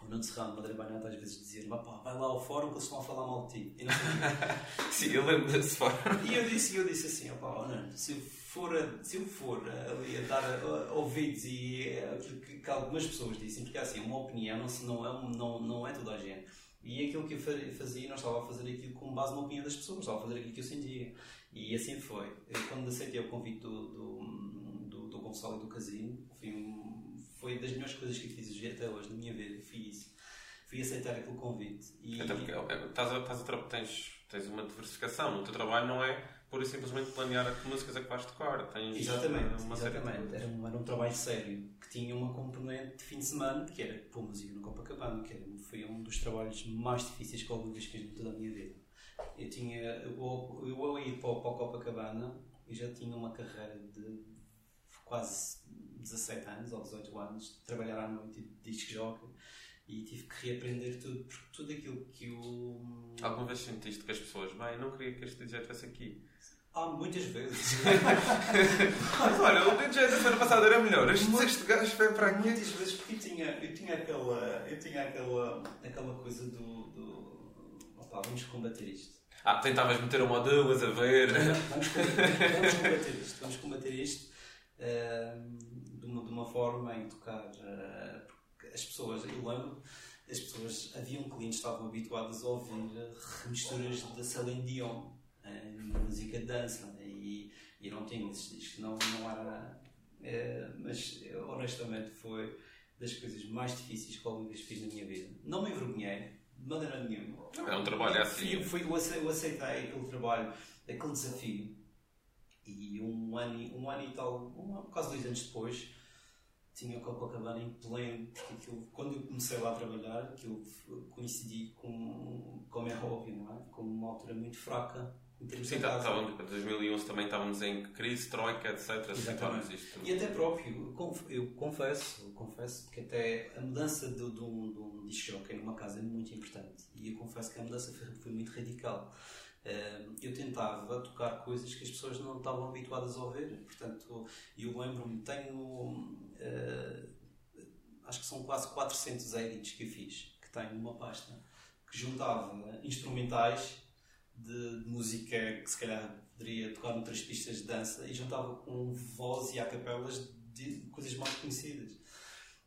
O Nuno Serrano, André Banata, às vezes dizia: "Mas pá, vai lá ao fórum que eles estão a falar mal de ti. Sim, eu lembro desse fora. E eu disse, eu disse assim: opá, oh, Nuno, se eu for, a, se eu for ali a dar a- a- ouvidos e é aquilo que, que algumas pessoas dizem, porque assim, uma opinião não, não, é, não, não é toda a gente. E aquilo que eu fa- fazia, não estava a fazer aquilo com base na opinião das pessoas, estava a fazer aquilo que eu sentia. E assim foi. Eu, quando aceitei o convite do, do, do, do Gonçalo e do Casino, foi, das melhores coisas que eu fiz até hoje na minha vida. Fui isso. Fui aceitar aquele convite. E, Até porque é, estás a, estás a tens, tens uma diversificação. O teu trabalho não é pura e simplesmente planear a que músicas é que vais tocar. Tens Exatamente, uma de exatamente. coisas. Era um, era um trabalho sério que tinha uma componente de fim de semana que era pôr música no Copacabana, que era, foi um dos trabalhos mais difíceis que alguma vez fiz em toda a minha vida. Eu tinha, eu, eu ao ir para, o- para o Copacabana, eu já tinha uma carreira de quase 17 anos ou 18 anos de trabalhar à noite de disco jockey e tive que reaprender tudo, porque tudo aquilo que eu. Alguma vez sentiste que as pessoas, bem, não queria que este DJ estivesse aqui. Há muitas vezes. Mas olha, o DJ da semana passada era melhor. Este, este gajo foi para aqui. Muitas vezes porque eu tinha, eu tinha aquela. Eu tinha aquela, aquela coisa do. do opá, vamos combater isto. Ah, tentavas meter uma ou duas a ver. Vamos combater, vamos combater isto. Vamos combater isto ehm, de, uma, forma em tocar. eh, porque as pessoas, eu lembro, as pessoas, haviam clientes que estavam habituadas a ouvir remisturas da Celine Dion em música de dança né? e, e não tinha esses discos, não, não era. eh, mas eh, honestamente foi das coisas mais difíceis que alguma vez fiz na minha vida. Não me envergonhei, de maneira nenhuma. É um trabalho assim. Eu, fui, eu ace- eu aceitei aquele trabalho, aquele desafio. E um ano, um ano e tal, um, quase dois anos depois, tinha o Copacabana em pleno. Porque aquilo, quando eu comecei lá a trabalhar, aquilo f- coincidi com, como é óbvio, não é? Com uma altura muito fraca em termos Sim, tá- estávamos, em 2011 também estávamos em crise, troika, etc. Situámos isto. E até próprio, eu conf- eu confesso, eu confesso que até a mudança de, de um, de um disc jockey numa casa é muito importante. E eu confesso que a mudança foi, foi muito radical. Eu tentava tocar coisas que as pessoas não estavam habituadas a ouvir. Portanto, eu lembro-me, tenho. Uh, acho que são quase 400 edits que fiz, que tenho numa pasta, que juntava instrumentais de, de música que se calhar poderia tocar noutras pistas de dança e juntava com voz e acapelas de coisas mais conhecidas.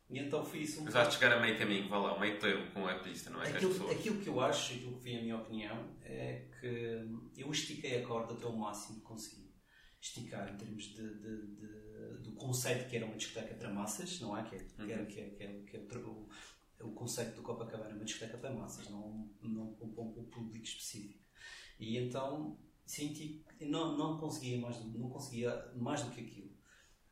E então foi isso um Mas vais chegar a meio caminho, vá lá, meio termo com a pista, não é? Aquilo, aquilo que eu acho, aquilo que foi a minha opinião, é que eu estiquei a corda até o máximo que consegui. Esticar em termos de, de, de, do conceito que era uma discoteca para massas, não é? Que é, que era, que é, que é, que é o, o, conceito do Copacabana, uma discoteca para massas, não, não para um público específico. E então senti que não, não, conseguia mais, não conseguia mais do que aquilo.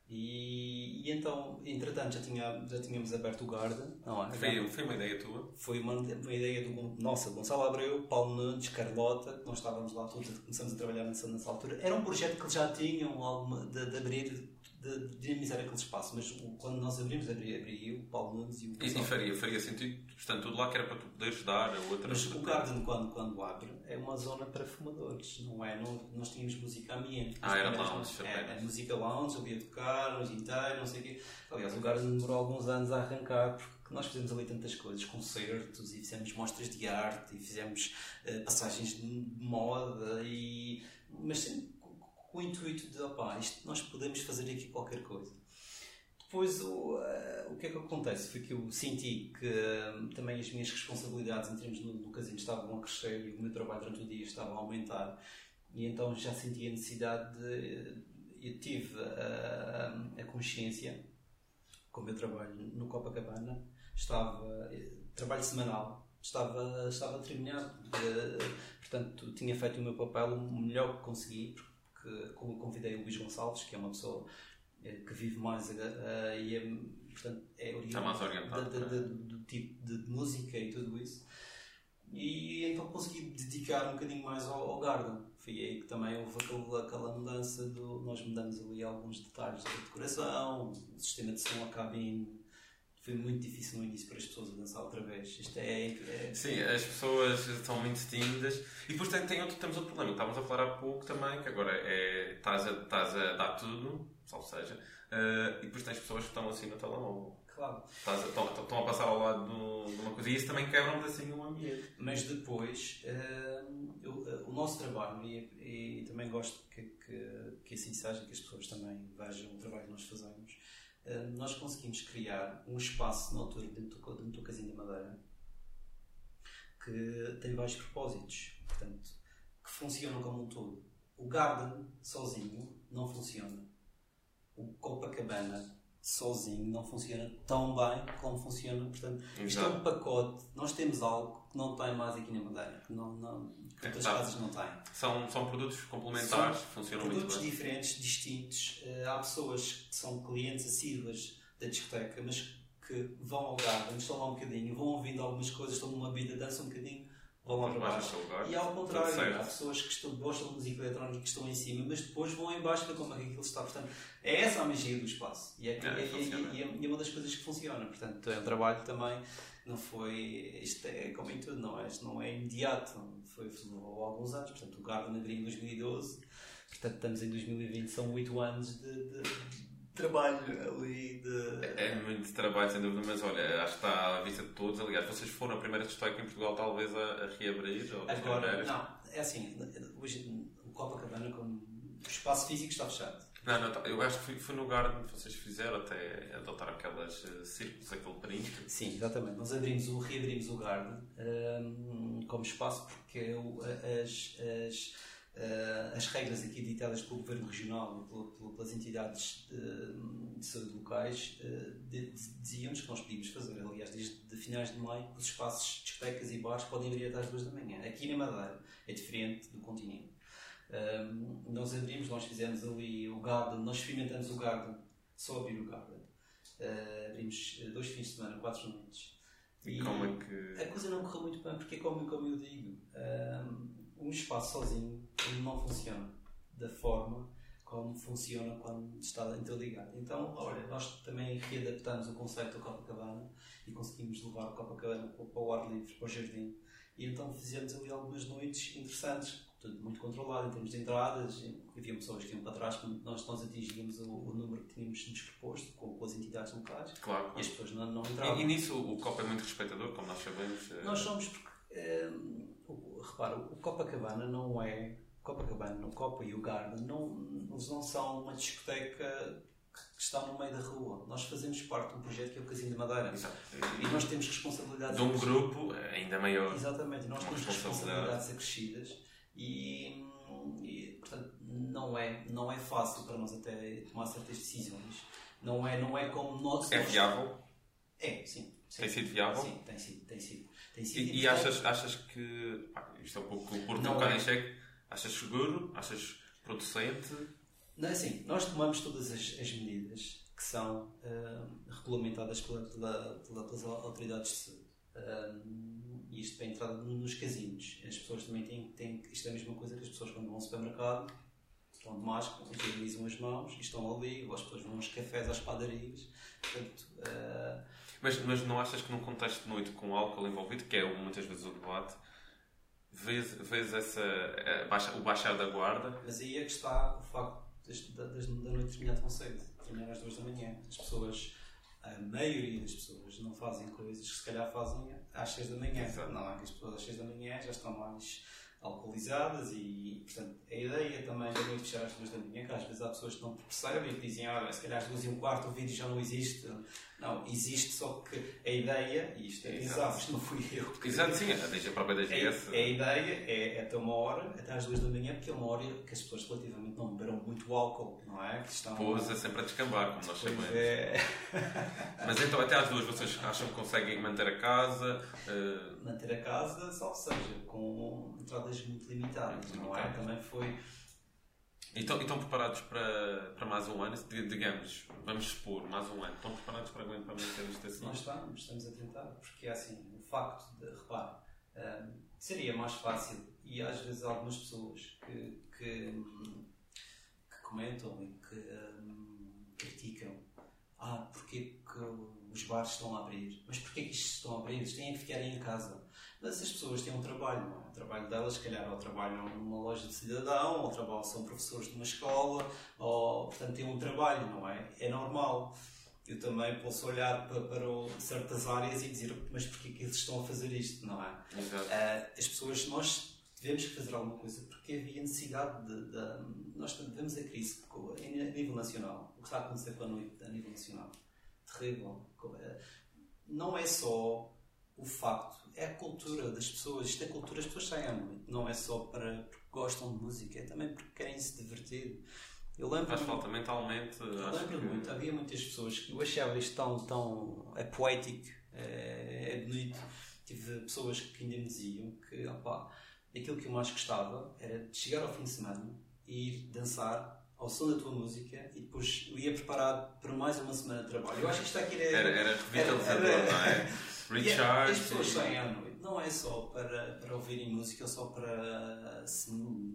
E, e, então, entretanto, já, tinha, já tínhamos aberto o Garden. Não, é? foi, foi uma ideia tua? Foi uma, uma ideia do nossa, Gonçalo Abreu, Paulo Nunes, Carlota, que nós estávamos lá todos, começamos a trabalhar nessa, nessa altura. Era um projeto que eles já tinham alguma, de, de abrir de, de dinamizar aquele espaço, mas quando nós abrimos, abri, abri eu, o Paulo Nunes e o E, e faria, faria sentido, portanto, tudo lá que era para tu poderes dar a outra Mas o Garden, quando, quando abre, é uma zona para fumadores, não é? Não, nós tínhamos música ambiente. Ah, era lounge, é, é, música lounge, eu ia tocar, noite inteira, não sei o quê. Aliás, o Garden demorou alguns anos a arrancar, porque nós fizemos ali tantas coisas, concertos, e fizemos mostras de arte, e fizemos uh, passagens de moda, e... mas sempre com o intuito de, opá, isto, nós podemos fazer aqui qualquer coisa. Depois, o, uh, o que é que acontece? Foi que eu senti que uh, também as minhas responsabilidades em termos do, do casino estavam a crescer e o meu trabalho durante o dia estava a aumentar. E então já senti a necessidade de. Eu tive a, a consciência, como eu trabalho no Copacabana, estava. trabalho semanal, estava, estava terminado. Uh, portanto, tinha feito o meu papel o melhor que consegui, que convidei o Luís Gonçalves, que é uma pessoa eh, que vive mais uh, e é, portanto, é orientado do tipo de música e tudo isso. E então consegui dedicar um bocadinho mais ao, ao Garden. Foi aí que também houve aquela, aquela mudança do. Nós mudamos ali alguns detalhes da decoração, o sistema de som, a cabine, foi muito difícil no início para as pessoas a dançar outra vez. Isto é, é... Sim, as pessoas são muito tímidas. E depois tem, tem outro, temos outro problema. Estávamos a falar há pouco também, que agora é. Estás a, estás a dar tudo, ou seja, uh, e depois tens pessoas que estão assim no telemóvel. Claro. Estás a, estão, estão a passar ao lado de uma coisa e isso também quebra um assim o ambiente. Mas depois, uh, eu, uh, o nosso trabalho, e, e também gosto que, que, que assim seja, que as pessoas também vejam o trabalho que nós fazemos nós conseguimos criar um espaço noturno dentro do, dentro do Casino da Madeira que tem vários propósitos, portanto, que funcionam como um todo. O Garden sozinho não funciona. O Copacabana sozinho não funciona tão bem como funciona. Portanto, isto é um pacote. Nós temos algo que não tem mais aqui na Madeira. Não, não, que outras casas não têm. São, são produtos complementares, são funcionam produtos muito bem. diferentes, distintos. Uh, há pessoas que são clientes assíduas da discoteca, mas que vão ao garden, estão lá um bocadinho, vão ouvindo algumas coisas, estão numa vida, dançam um bocadinho, vão lá para baixo. E ao contrário, há pessoas que estão, gostam de música eletrónica que estão em cima, mas depois vão em baixo para como é que aquilo está. Portanto, é essa a magia do espaço. E é, é, é, e é, é uma das coisas que funciona. Portanto, é um trabalho também não foi. Isto é como em tudo, não é? Isto não é imediato. Foi, levou alguns anos. Portanto, o Garden abriu em 2012. Portanto, estamos em 2020. São 8 anos de, de, trabalho ali. De... É, é, muito trabalho, sem dúvida, mas olha, acho que está à vista de todos. Aliás, vocês foram a primeira discoteca em Portugal, talvez, a, a reabrir? Ou Agora, não. É assim, hoje o Copacabana, como o espaço físico está fechado. Não, não, tá, eu acho que foi, no Garden que vocês fizeram até adotar aquelas uh, círculos, aquele perímetro. Sim, exatamente. Nós abrimos o, reabrimos o Garden um, como espaço porque as, as, uh, as regras aqui ditadas pelo Governo Regional e pelas entidades de, de saúde locais uh, diziam-nos que nós podíamos fazer, aliás, desde de finais de maio, os espaços, discotecas e bares podem abrir até às duas da manhã. Aqui na Madeira é diferente do continente. Um, nós abrimos, nós fizemos ali o Garden, nós experimentamos o Garden, só abrir o Garden. Uh, abrimos dois fins de semana, quatro noites. E, e como é que. A coisa não correu muito bem, porque, como, como eu digo, um, um espaço sozinho não funciona da forma como funciona quando está interligado. Então, olha, nós também readaptamos o conceito do Copacabana e conseguimos levar o Copacabana para o ar livre, para o jardim E então fizemos ali algumas noites interessantes, tudo muito controlado em termos de entradas. Havia pessoas que iam para trás, nós, nós atingíamos o, o número que tínhamos nos proposto com, com as entidades locais Claro, claro. e as pessoas não, não entravam. E, e nisso o COP é muito respeitador, como nós sabemos. eh, Nós somos porque, hum, o- repara, o Copacabana não é. Copacabana, o Copa e o Garden, não, eles não são uma discoteca que está no meio da rua. Nós fazemos parte de um projeto que é o Casino de Madeira. Exato. E nós temos responsabilidades. De um grupo ainda maior. Exatamente, nós temos responsabilidade. responsabilidades acrescidas e, e, portanto, não é, não é fácil para nós até tomar certas decisões. Não é, não é como nós. É viável? É, sim. sim. Tem sido viável? Sim, tem sido. Tem sido, tem sido. E, e achas, achas que. Pá, isto é um pouco por um bocado é. em xeque. Achas seguro? Achas producente? Não é assim, nós tomamos todas as, as medidas que são ah, regulamentadas pela, pela, pela- pelas autoridades de saúde. E isto para a entrada nos casinos. As pessoas também têm, têm. Isto é a mesma coisa que as pessoas quando vão ao supermercado estão de máscara, higienizam as mãos e estão ali, ou as pessoas vão aos cafés, às padarias. Portanto, ah, Mas, mas não achas que num contexto de noite com álcool envolvido, que é muitas vezes o debate, vês, vês essa, eh, baixa- o baixar da guarda? Mas aí é que está o facto das, da, das, da noite terminar tão cedo, terminar às duas da manhã. As pessoas, a maioria das pessoas, não fazem coisas que se calhar fazem às seis da manhã. Exato. Não é que as pessoas às seis da manhã já estão mais alcoolizadas e, portanto, a ideia também da noite fechar às duas da manhã, que às vezes há pessoas que não percebem e que dizem, olha, se calhar às duas e um quarto o vídeo já não existe. Não, existe, só que a ideia, e isto é Exato. não fui eu que Exato, sim, a própria DGS. a, a ideia é até uma hora, até às duas da manhã, porque é uma hora que as pessoas relativamente não beberam muito álcool, não é? Que estão, Depois é sempre a descambar, como nós Pois sabemos. é, Mas então até às duas vocês acham que conseguem manter a casa? eh, manter a casa, salvo seja, com entradas muito limitadas, Muito não é? Também foi. e estão, preparados para, para mais um ano? Di- Digamos, vamos expor mais um ano. Estão preparados para aguentar manter isto assim? Nós estamos, estamos a tentar, porque é assim, o facto de, repare, hum, seria mais fácil, e às vezes algumas pessoas que, que, que comentam e que hum, criticam, ah, porque que os bares estão a abrir? Mas porquê que isto estão a abrir? Eles têm que ficar em casa. Mas as pessoas têm um trabalho, não é? O trabalho delas, se calhar, ou trabalham numa loja de cidadão, ou trabalham, são professores de uma escola, ou, portanto, têm um trabalho, não é? É normal eu também posso olhar para, para certas áreas e dizer, mas porquê que eles estão a fazer isto, não é? Exato. Ah, as pessoas, nós tivemos que fazer alguma coisa porque havia necessidade de. de nós vemos a crise co- a nível nacional, o que está a acontecer com a noite a nível nacional. Terrível. Ah, Não é só o facto, é a cultura das pessoas. Isto é cultura, as pessoas saem à noite. Não é só para porque gostam de música, é também porque querem se divertir. Eu lembro Faz falta mentalmente. eu Acho lembro que... muito, havia muitas pessoas que eu achava isto tão, tão é poético, é, é bonito. Tive pessoas que ainda me diziam que opá, aquilo que eu mais gostava era de chegar ao fim de semana e ir dançar ao som da tua música e depois eu ia preparado para mais uma semana de trabalho. Eu acho que isto aqui era. Era, era revitalizador, Era- era- não é? E Richard. As pessoas saem à noite, não é só para, para ouvirem música ou só para se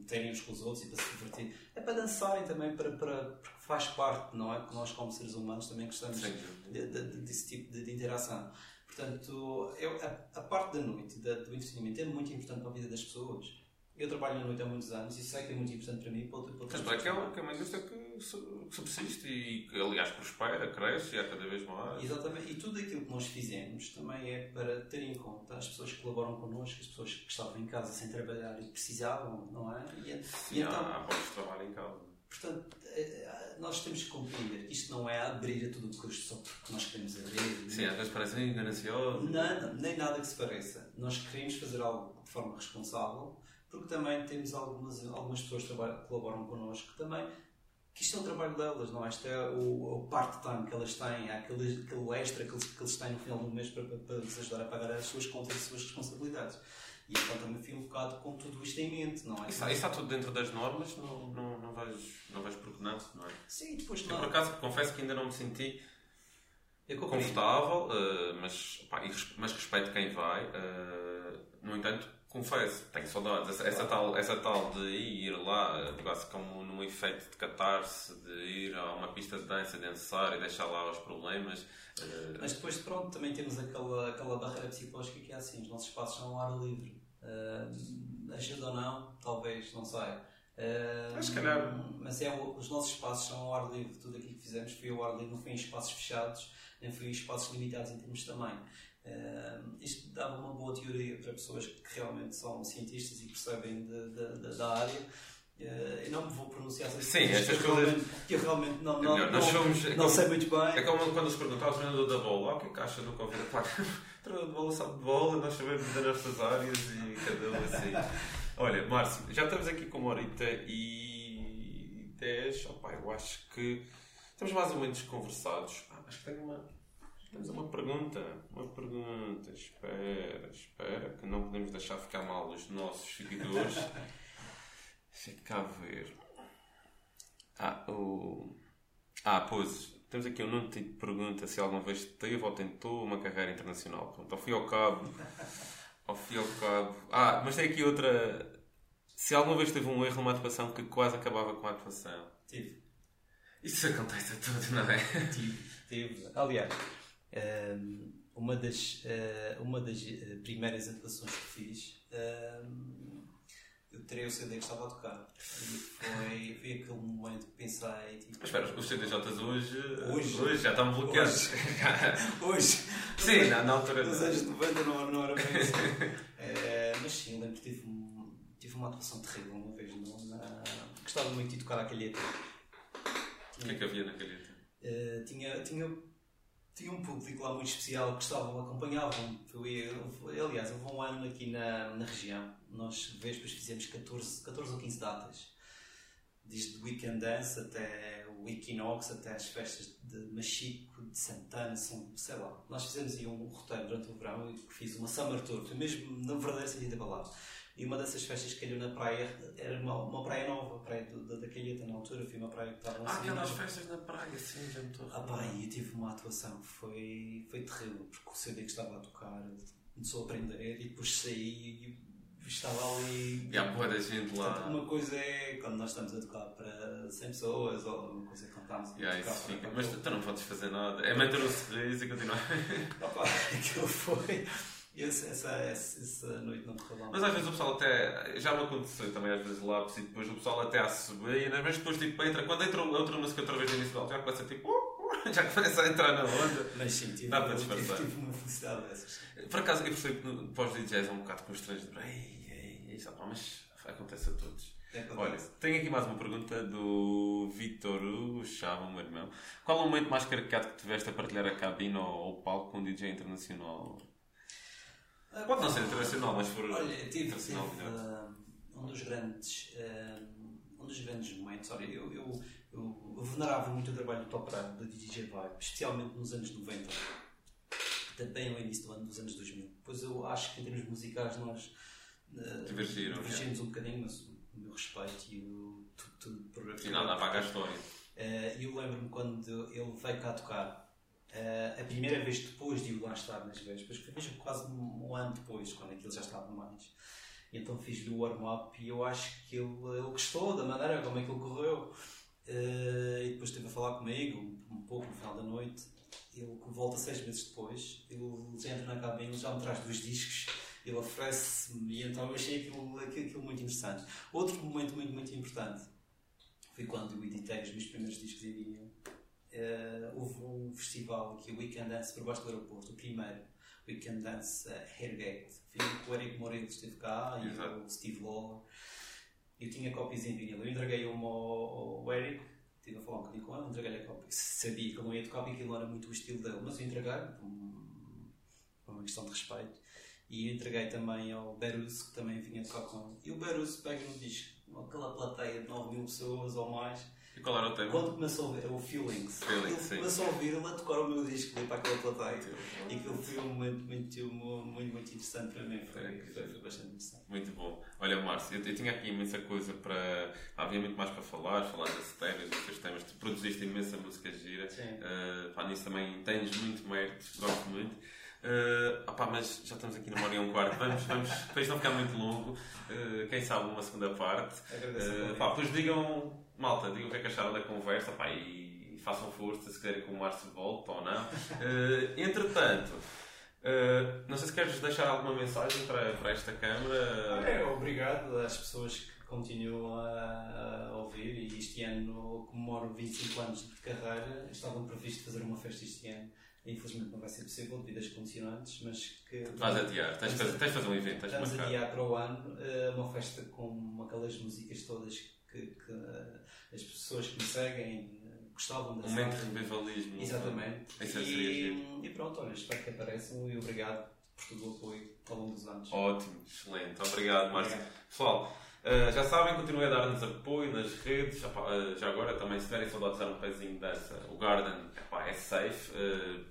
terem uns com os outros e para se divertir. É para dançarem também, para, para, porque faz parte, não é? Que nós, como seres humanos, também gostamos de- de- desse tipo de, de interação. Portanto, eu, a, a parte da noite, da, do entretenimento, é muito importante para a vida das pessoas. Eu trabalho na noite há muitos anos e sei que é muito importante para mim e para outra- para Tanto é que é, uma- que é uma indústria que su- que subsiste e que, aliás, prospera, cresce e há cada vez mais. Exatamente, e tudo aquilo que nós fizemos também é para ter em conta as pessoas que colaboram connosco, as pessoas que estavam em casa sem trabalhar e que precisavam, não é? E, e Sim, então, há, há postos de trabalho em casa. portanto, eh, nós temos que compreender que isto não é abrir a todo custo só porque nós queremos abrir. Sim, às vezes parecem engananciosos. Nada, nem nada que se pareça. Nós queremos fazer algo de forma responsável, porque também temos algumas, algumas pessoas que trabalham, colaboram connosco que também. que isto é o trabalho delas, não é? Isto é o, o part-time que elas têm, aquele, aquele extra que eles, que eles têm no final do mês para, para, para lhes ajudar a pagar as suas contas e as suas responsabilidades. E então também fui um bocado com tudo isto em mente, não é? Isso, isso está tudo dentro das normas, não, não, não, vais, não vais por que não, não é? Sim, depois Eu, não. por acaso, confesso que ainda não me senti Eu confortável, eh, mas, pá, mas respeito quem vai. eh, no entanto, confesso, tenho saudades. Essa, essa tal, essa tal de ir lá, eh, quase como num efeito de catarse, de ir a uma pista de dança, dançar e deixar lá os problemas. eh, Mas depois, pronto, também temos aquela, aquela barreira psicológica que é assim: os nossos espaços são ao ar livre. Uh, ajuda ou não, talvez, não sei. Uh, Mas se calhar- Mas é, os nossos espaços são ao ar livre. Tudo aquilo que fizemos foi ao ar livre, não foi em espaços fechados, nem foi em espaços limitados em termos de tamanho. Uh, isto dava uma boa teoria para pessoas que realmente são cientistas e percebem de- de- de- da área. Uh, eu não me vou pronunciar sobre Sim, estas que coisas- realmente- que eu realmente não, É não, melhor, não, somos- é não como- sei muito bem. É como quando se pergunta ao treinador da bola, "Ah, o que é que acha do Covid? Claro, o treinador bola sabe de bola, nós sabemos das nossas áreas e cada um assim. Olha, Márcio, já estamos aqui com uma horita e 10. Opa, eu acho que estamos mais ou menos conversados. Ah, acho que tenho uma. Temos uma pergunta. Uma pergunta. Espera, espera, que não podemos deixar ficar mal os nossos seguidores. Deixa cá ver. Ah, o. Ah, pois. Temos aqui um Nuno que pergunta se alguma vez teve ou tentou uma carreira internacional. Pronto, ao fim e ao cabo. Ao fim e ao cabo. Ah, mas tem aqui outra. Se alguma vez teve um erro numa atuação que quase acabava com a atuação. Tive. Isso acontece a tudo, não é? Tive, tive. Aliás, uma das, eh, uma das eh, primeiras atuações que fiz, eu tirei o CD que estava a tocar. E foi, foi aquele momento que pensei, tipo, Mas espera, os CDJs hoje. Hoje? já estão bloqueados. hoje, Sim, na, na altura. nos anos 90 não, não era bem assim. Eh, mas sim, eu lembro que tive, um- tive uma atuação terrível uma vez. Não, na... Gostava muito de tocar a calheta. O que é que havia na calheta? Uh, tinha, tinha, tinha um público lá muito especial que gostavam, acompanhavam. Eu aliás, houve um ano aqui na, na região. Nós, Vespas, fizemos 14, 14 ou 15 datas. Desde o Weekend Dance até o Equinox, até as festas de Machico, de Santana, são, sei lá. Nós fizemos aí um roteiro durante o verão e fiz uma Summer Tour, mesmo na verdadeira sentido da palavra. E uma dessas festas que calhou na praia era uma, uma praia nova, a praia do, da, da Calheta na altura, foi uma praia que estava Ah, assim, aquelas nova. festas na praia, sim, já me estou a Ah, pá, e eu tive uma atuação que foi, foi terrível, porque o CD que estava a tocar começou a aprender e depois saí e estava ali. E há boa da gente lá. Uma coisa é quando nós estamos a tocar para 100 pessoas, ou uma coisa é a Yeah, tocar isso para. fica. Mas tu, tu não podes fazer nada. É manter o sorriso e continuar. Ah, pá, aquilo foi. Esse, essa, essa, noite não correu lá. Mas às vezes o pessoal até. Já me aconteceu também às vezes lá, e depois o pessoal até a subir, mas depois tipo entra. Quando entra outra música outra vez no início do álbum, já começa tipo. uh, uh, Já começa a entrar na onda. Mas sim, tive, Dá para disfarçar. tive uma felicidade dessas. Por acaso eu percebo que para os DJs é um bocado constrangedor. Ei, ei, ei, pá, mas acontece a todos. É Olha, tenho aqui mais uma pergunta do Vitor Chava, meu irmão. Qual é o momento mais caricato que tiveste a partilhar a cabine ou, ou o palco com um DJ internacional? Pode não ser internacional, mas for Olha, tive, tive internacional, melhor. ah, um dos grandes ah, um dos grandes momentos. Olha, eu, eu, eu, eu venerava muito o trabalho do Top Rap, da DJ Vibe, especialmente nos anos 90, também no início do ano dos anos 2000. Pois eu acho que em termos musicais nós ah, Divergiram, divergimos um bocadinho, mas o meu respeito e o tudo, tudo por E nada apaga a história. E eu lembro-me quando ele veio cá tocar, eh, a primeira vez depois de eu lá estar nas Vespas, que mesmo quase um, um ano depois, quando aquilo já estava mais. E então fiz-lhe o warm-up e eu acho que ele, ele gostou da maneira como aquilo correu. Eh, e depois esteve a falar comigo um pouco no final da noite. Ele volta seis meses depois, ele já entra na cabine, ele já me traz dois discos, ele oferece-me e então eu achei aquilo, aquilo, aquilo muito interessante. Outro momento muito, muito importante foi quando eu editei os meus primeiros discos em vinil. Eh, houve um festival aqui, o Weekend Dance, por baixo do aeroporto, o primeiro Weekend Dance uh, Hairgate. Foi o Eric Moreira que esteve cá e o Steve Lawler. Eu tinha cópias em vinil. Eu entreguei uma ao, ao Eric, estive a falar um bocadinho com ele, entreguei-lhe a cópia. Sabia que ele não ia tocar porque aquilo era muito o estilo dele, mas eu entreguei por, um- uma questão de respeito. E entreguei também ao Berus, que também vinha tocar com ele. E o Berus pega no disco, aquela plateia de 9 mil pessoas ou mais. E qual era o tema? Quando começou a ouvir, o Feelings, Feelings, sim. começou a ouvir, ele a tocar o meu disco ali para aquela plateia. E aquilo foi um momento muito, muito, muito interessante para mim. Foi, foi, foi bastante interessante. Muito bom. Olha, Márcio, eu, eu tinha aqui imensa coisa para. Havia muito mais para falar, falar das temas, dos teus temas. Tu produziste imensa música gira. Sim. Uh, pá, nisso também tens muito mérito, gosto muito. Uh, opá, mas já estamos aqui na hora e um quarto. Vamos, vamos, isto não ficar muito longo, uh, quem sabe uma segunda parte. Agradeço Uh, pá, depois digam, malta, digam o que é que acharam da conversa pá, e façam força se quiserem que o Márcio volte ou não. Uh, entretanto, Uh, não sei se queres deixar alguma mensagem para, para esta Câmara. É, obrigado às pessoas que continuam a, a, ouvir e este ano comemoro 25 anos de carreira. Estavam previsto fazer uma festa este ano. Infelizmente não vai ser possível devido às condicionantes, mas que. Vais adiar, tens de fazer, fazer um evento, tens Vamos adiar para o ano uh, uma festa com aquelas músicas todas que, que as pessoas que me seguem gostavam da Um momento de revivalismo. Exatamente. E, e, pronto, olha, espero que apareçam e obrigado por todo o apoio ao longo dos anos. Ótimo, excelente. Obrigado, Márcio. Pessoal, uh, já sabem, continuem a dar-nos apoio nas redes. Já, uh, já, agora, também, se tiverem saudades de dar um pezinho dessa, o Garden epá, é safe.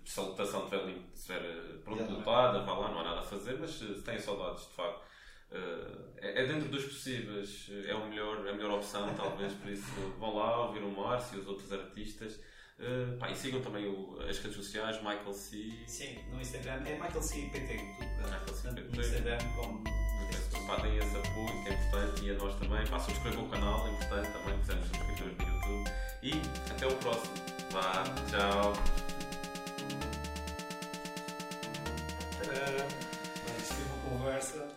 Se a lotação estiver pronto lotada, vá lá, não há nada a fazer, mas se têm saudades, de facto Uh, é, é, dentro dos possíveis, eh, é o melhor, é a melhor opção, talvez. Por isso, vão lá ouvir o Márcio e os outros artistas. Uh, pá, e sigam também o, as redes sociais, Michael C. Sim, no Instagram é Michael C. PT, tudo. Michael C. PT. No Instagram, como. Então, esse apoio que é importante e a nós também. Pá, subscrevam o canal, é importante também. Precisamos de subscritores no YouTube. E até o próximo. Vá, tchau. vamos Mas uma conversa.